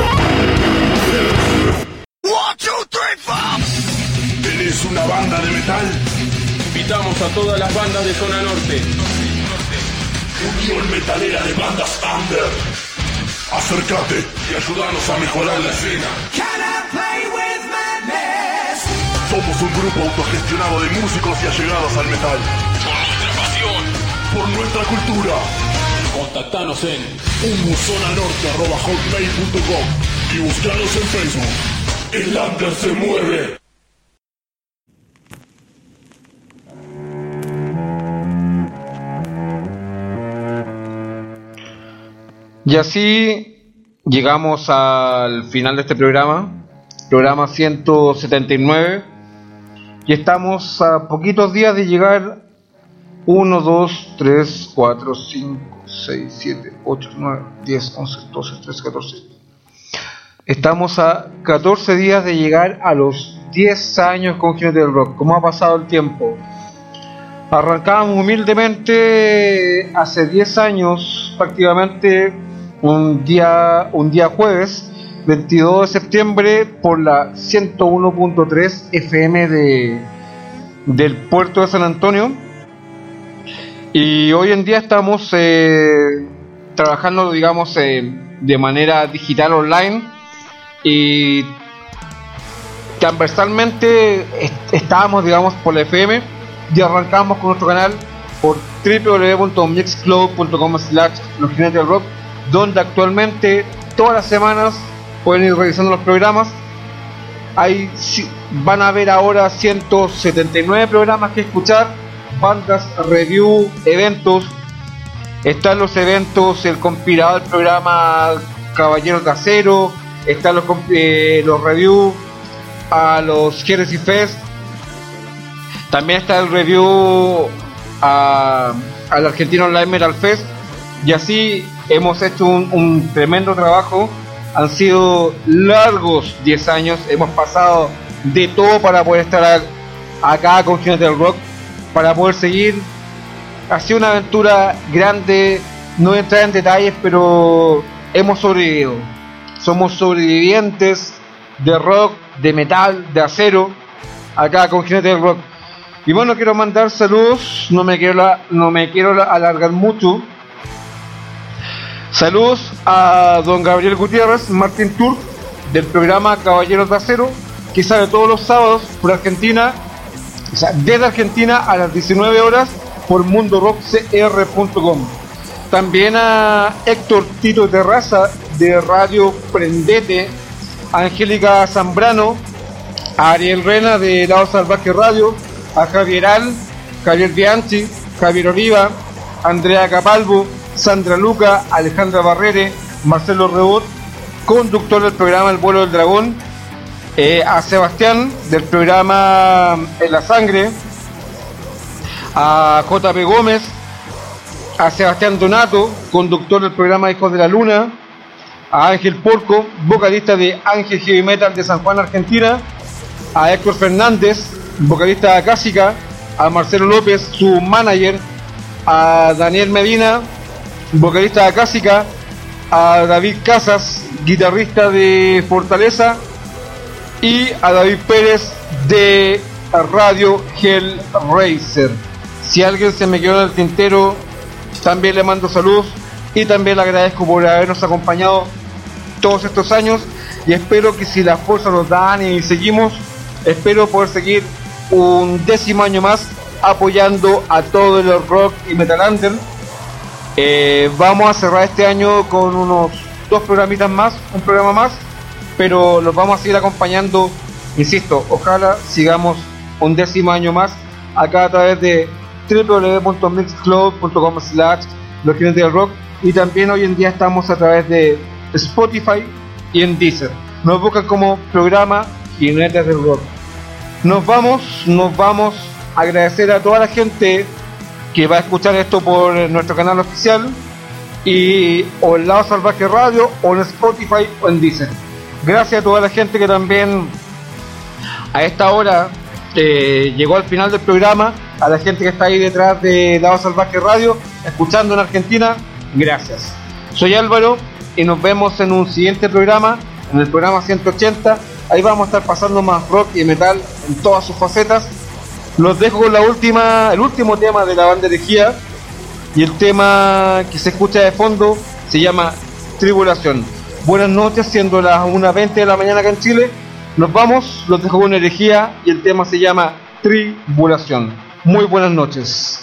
Todas las bandas de zona norte. Unión Metalera de Bandas Under. Acércate y ayúdanos a mejorar la escena. Somos un grupo autogestionado de músicos y allegados al metal. Por nuestra pasión. Por nuestra cultura. Contactanos en unbuzonanorte.com y buscanos en Facebook. El Under se mueve. Y así llegamos al final de este programa, programa 179, y estamos a poquitos días de llegar 1, 2, 3, 4, 5, 6, 7, 8, 9, 10, 11, 12, 13, 14. Estamos a 14 días de llegar a los 10 años con Jinete del Rock. ¿Cómo ha pasado el tiempo? Arrancábamos humildemente hace 10 años, prácticamente un día, un día jueves, 22 de septiembre, por la 101.3 FM de, del puerto de San Antonio. Y hoy en día estamos eh, trabajando, digamos, eh, de manera digital online y transversalmente est- estábamos, digamos, por la FM y arrancamos con nuestro canal por www.mixcloud.com slash los del rock donde actualmente todas las semanas pueden ir revisando los programas. Hay van a haber ahora 179 programas que escuchar. Bandas, review, eventos. Están los eventos, el compilado del programa Caballeros de Acero, están los, eh, los reviews a los Heresy Fest, también está el review a, al Argentino Online Metal Fest, y así hemos hecho un, tremendo trabajo. Han sido largos 10 años, hemos pasado de todo para poder estar acá con Jinete del Rock, para poder seguir ha sido una aventura grande, no entrar en detalles, pero hemos sobrevivido. Somos sobrevivientes de rock, de metal, de acero, acá con Jinete del Rock. Y bueno, quiero mandar saludos, no me quiero, no me quiero la- alargar mucho. Saludos a don Gabriel Gutiérrez, Martín Tour, del programa Caballeros de Acero, que sale todos los sábados por Argentina, o sea, desde Argentina a las 19 horas por mundorockcr.com. También a Héctor Tito Terraza de Radio Prendete, a Angélica Zambrano, a Ariel Rena de Lado Salvaje Radio, a Javier Al, Javier Bianchi, Javier Oliva, Andrea Capalvo, Sandra Luca, Alejandra Barrere, Marcelo Rebot, conductor del programa El vuelo del dragón, eh, a Sebastián del programa En la sangre, a JP Gómez, a Sebastián Donato, conductor del programa Hijos de la Luna, a Ángel Porco, vocalista de Ángel Heavy Metal de San Juan, Argentina, a Héctor Fernández, vocalista de Acásica, a Marcelo López, su manager, a Daniel Medina, vocalista de Acásica, a David Casas, guitarrista de Fortaleza, y a David Pérez de Radio Hellraiser. Si alguien se me quedó en el tintero, también le mando saludos y también le agradezco por habernos acompañado todos estos años y espero que si las fuerzas nos dan y seguimos, espero poder seguir un décimo año más apoyando a todo el rock y metal under. Eh, vamos a cerrar este año con unos dos programitas más, un programa más, pero los vamos a seguir acompañando, insisto, ojalá sigamos un décimo año más acá a través de www.mixcloud.com slash los del rock y también hoy en día estamos a través de Spotify y en Deezer. Nos buscan como programa Jinetes del Rock. Nos vamos, nos vamos a agradecer a toda la gente que va a escuchar esto por nuestro canal oficial y o en Lado Salvaje Radio o en Spotify o en Deezer. Gracias a toda la gente que también a esta hora eh, llegó al final del programa, a la gente que está ahí detrás de Lado Salvaje Radio, escuchando en Argentina, gracias. Soy Álvaro y nos vemos en un siguiente programa, en el programa 180. Ahí vamos a estar pasando más rock y metal en todas sus facetas. Los dejo con la última, el último tema de la banda Herejía. Y el tema que se escucha de fondo se llama Tribulación. Buenas noches, siendo las 1.20 de la mañana acá en Chile. Nos vamos, los dejo con herejía y el tema se llama Tribulación. Muy buenas noches.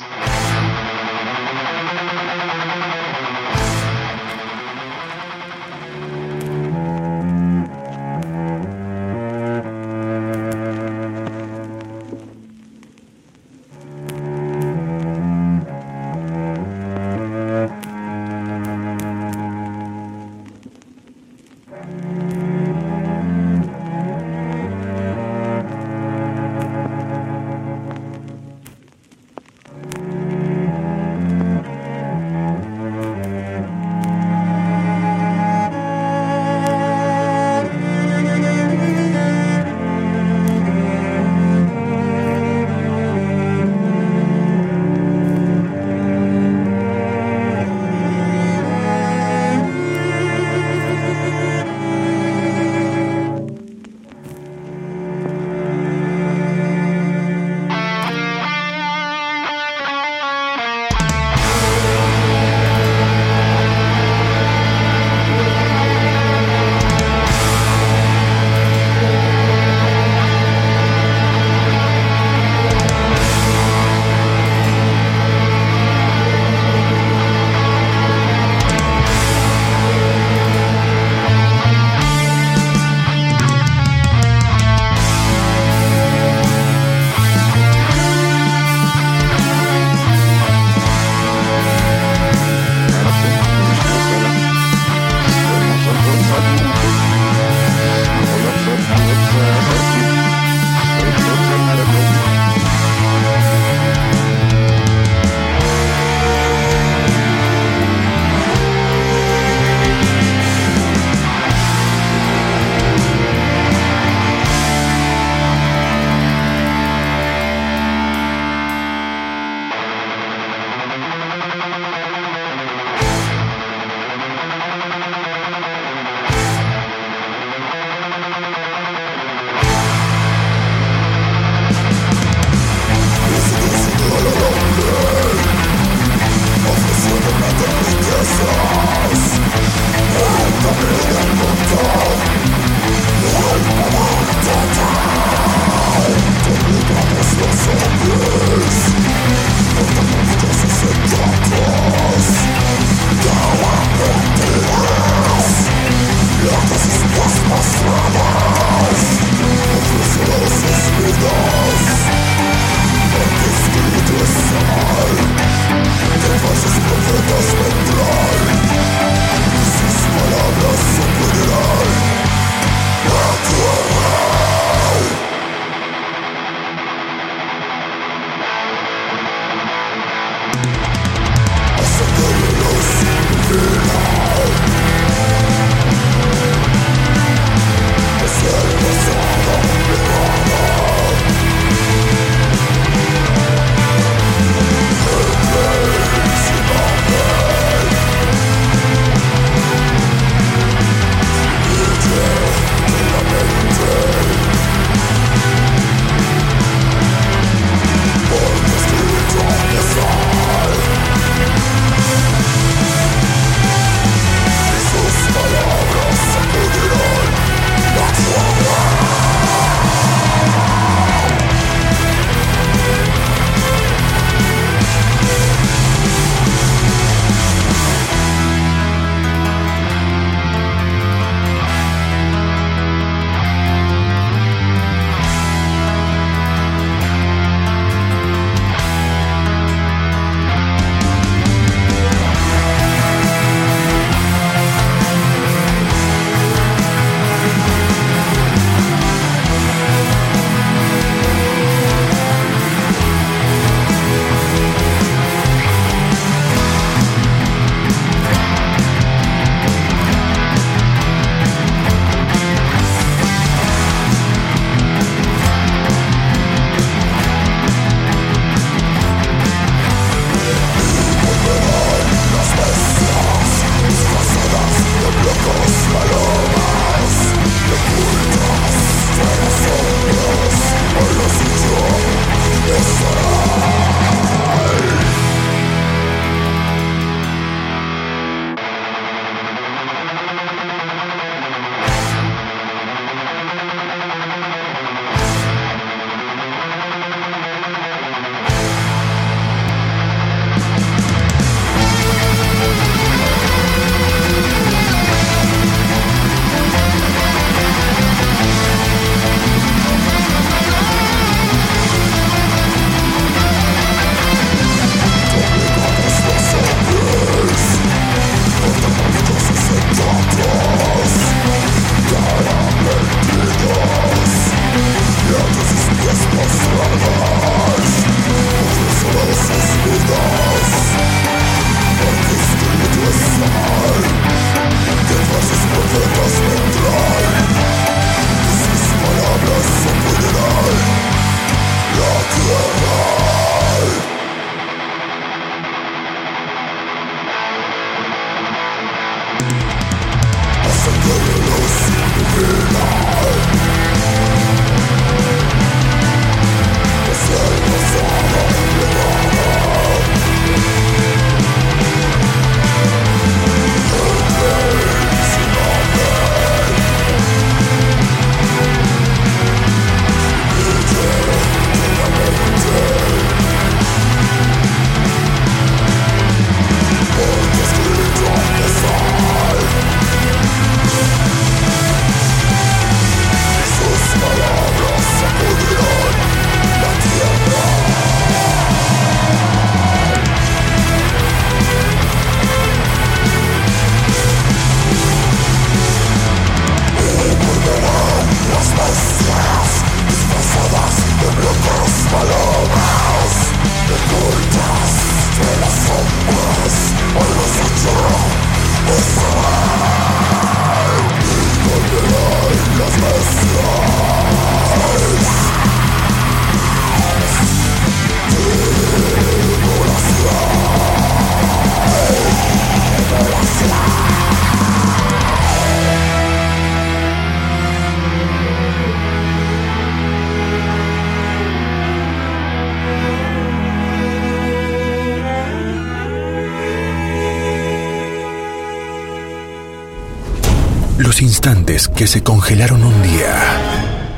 Instantes que se congelaron un día,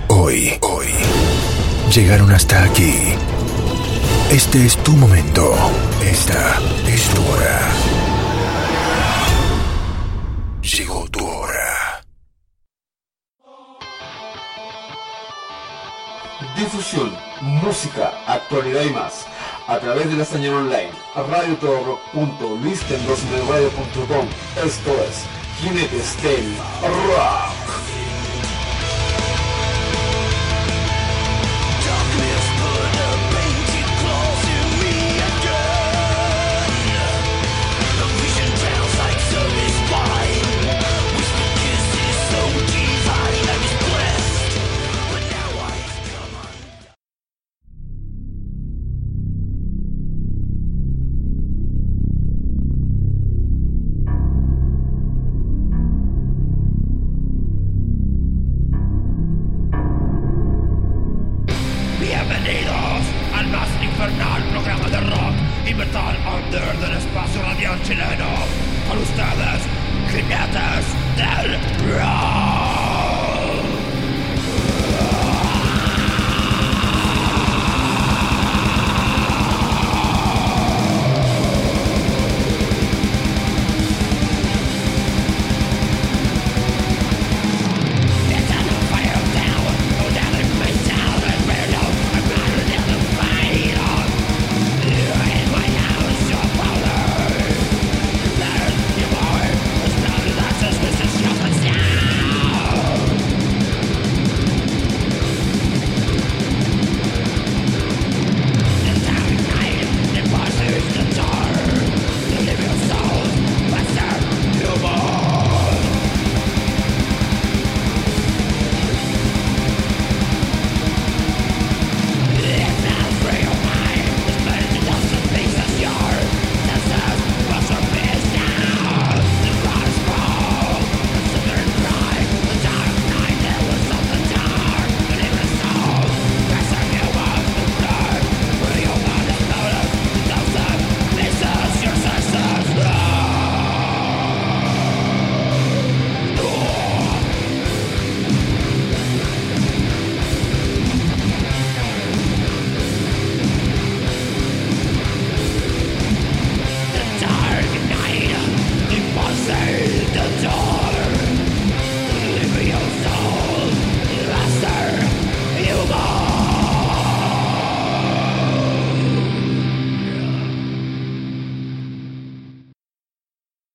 hoy, hoy, llegaron hasta aquí. Este es tu momento. Esta es tu hora. Llegó tu hora. Difusión, música, actualidad y más. A través de la señal online, radiotodorock.listendosinelradio.com. Esto es Jinetes del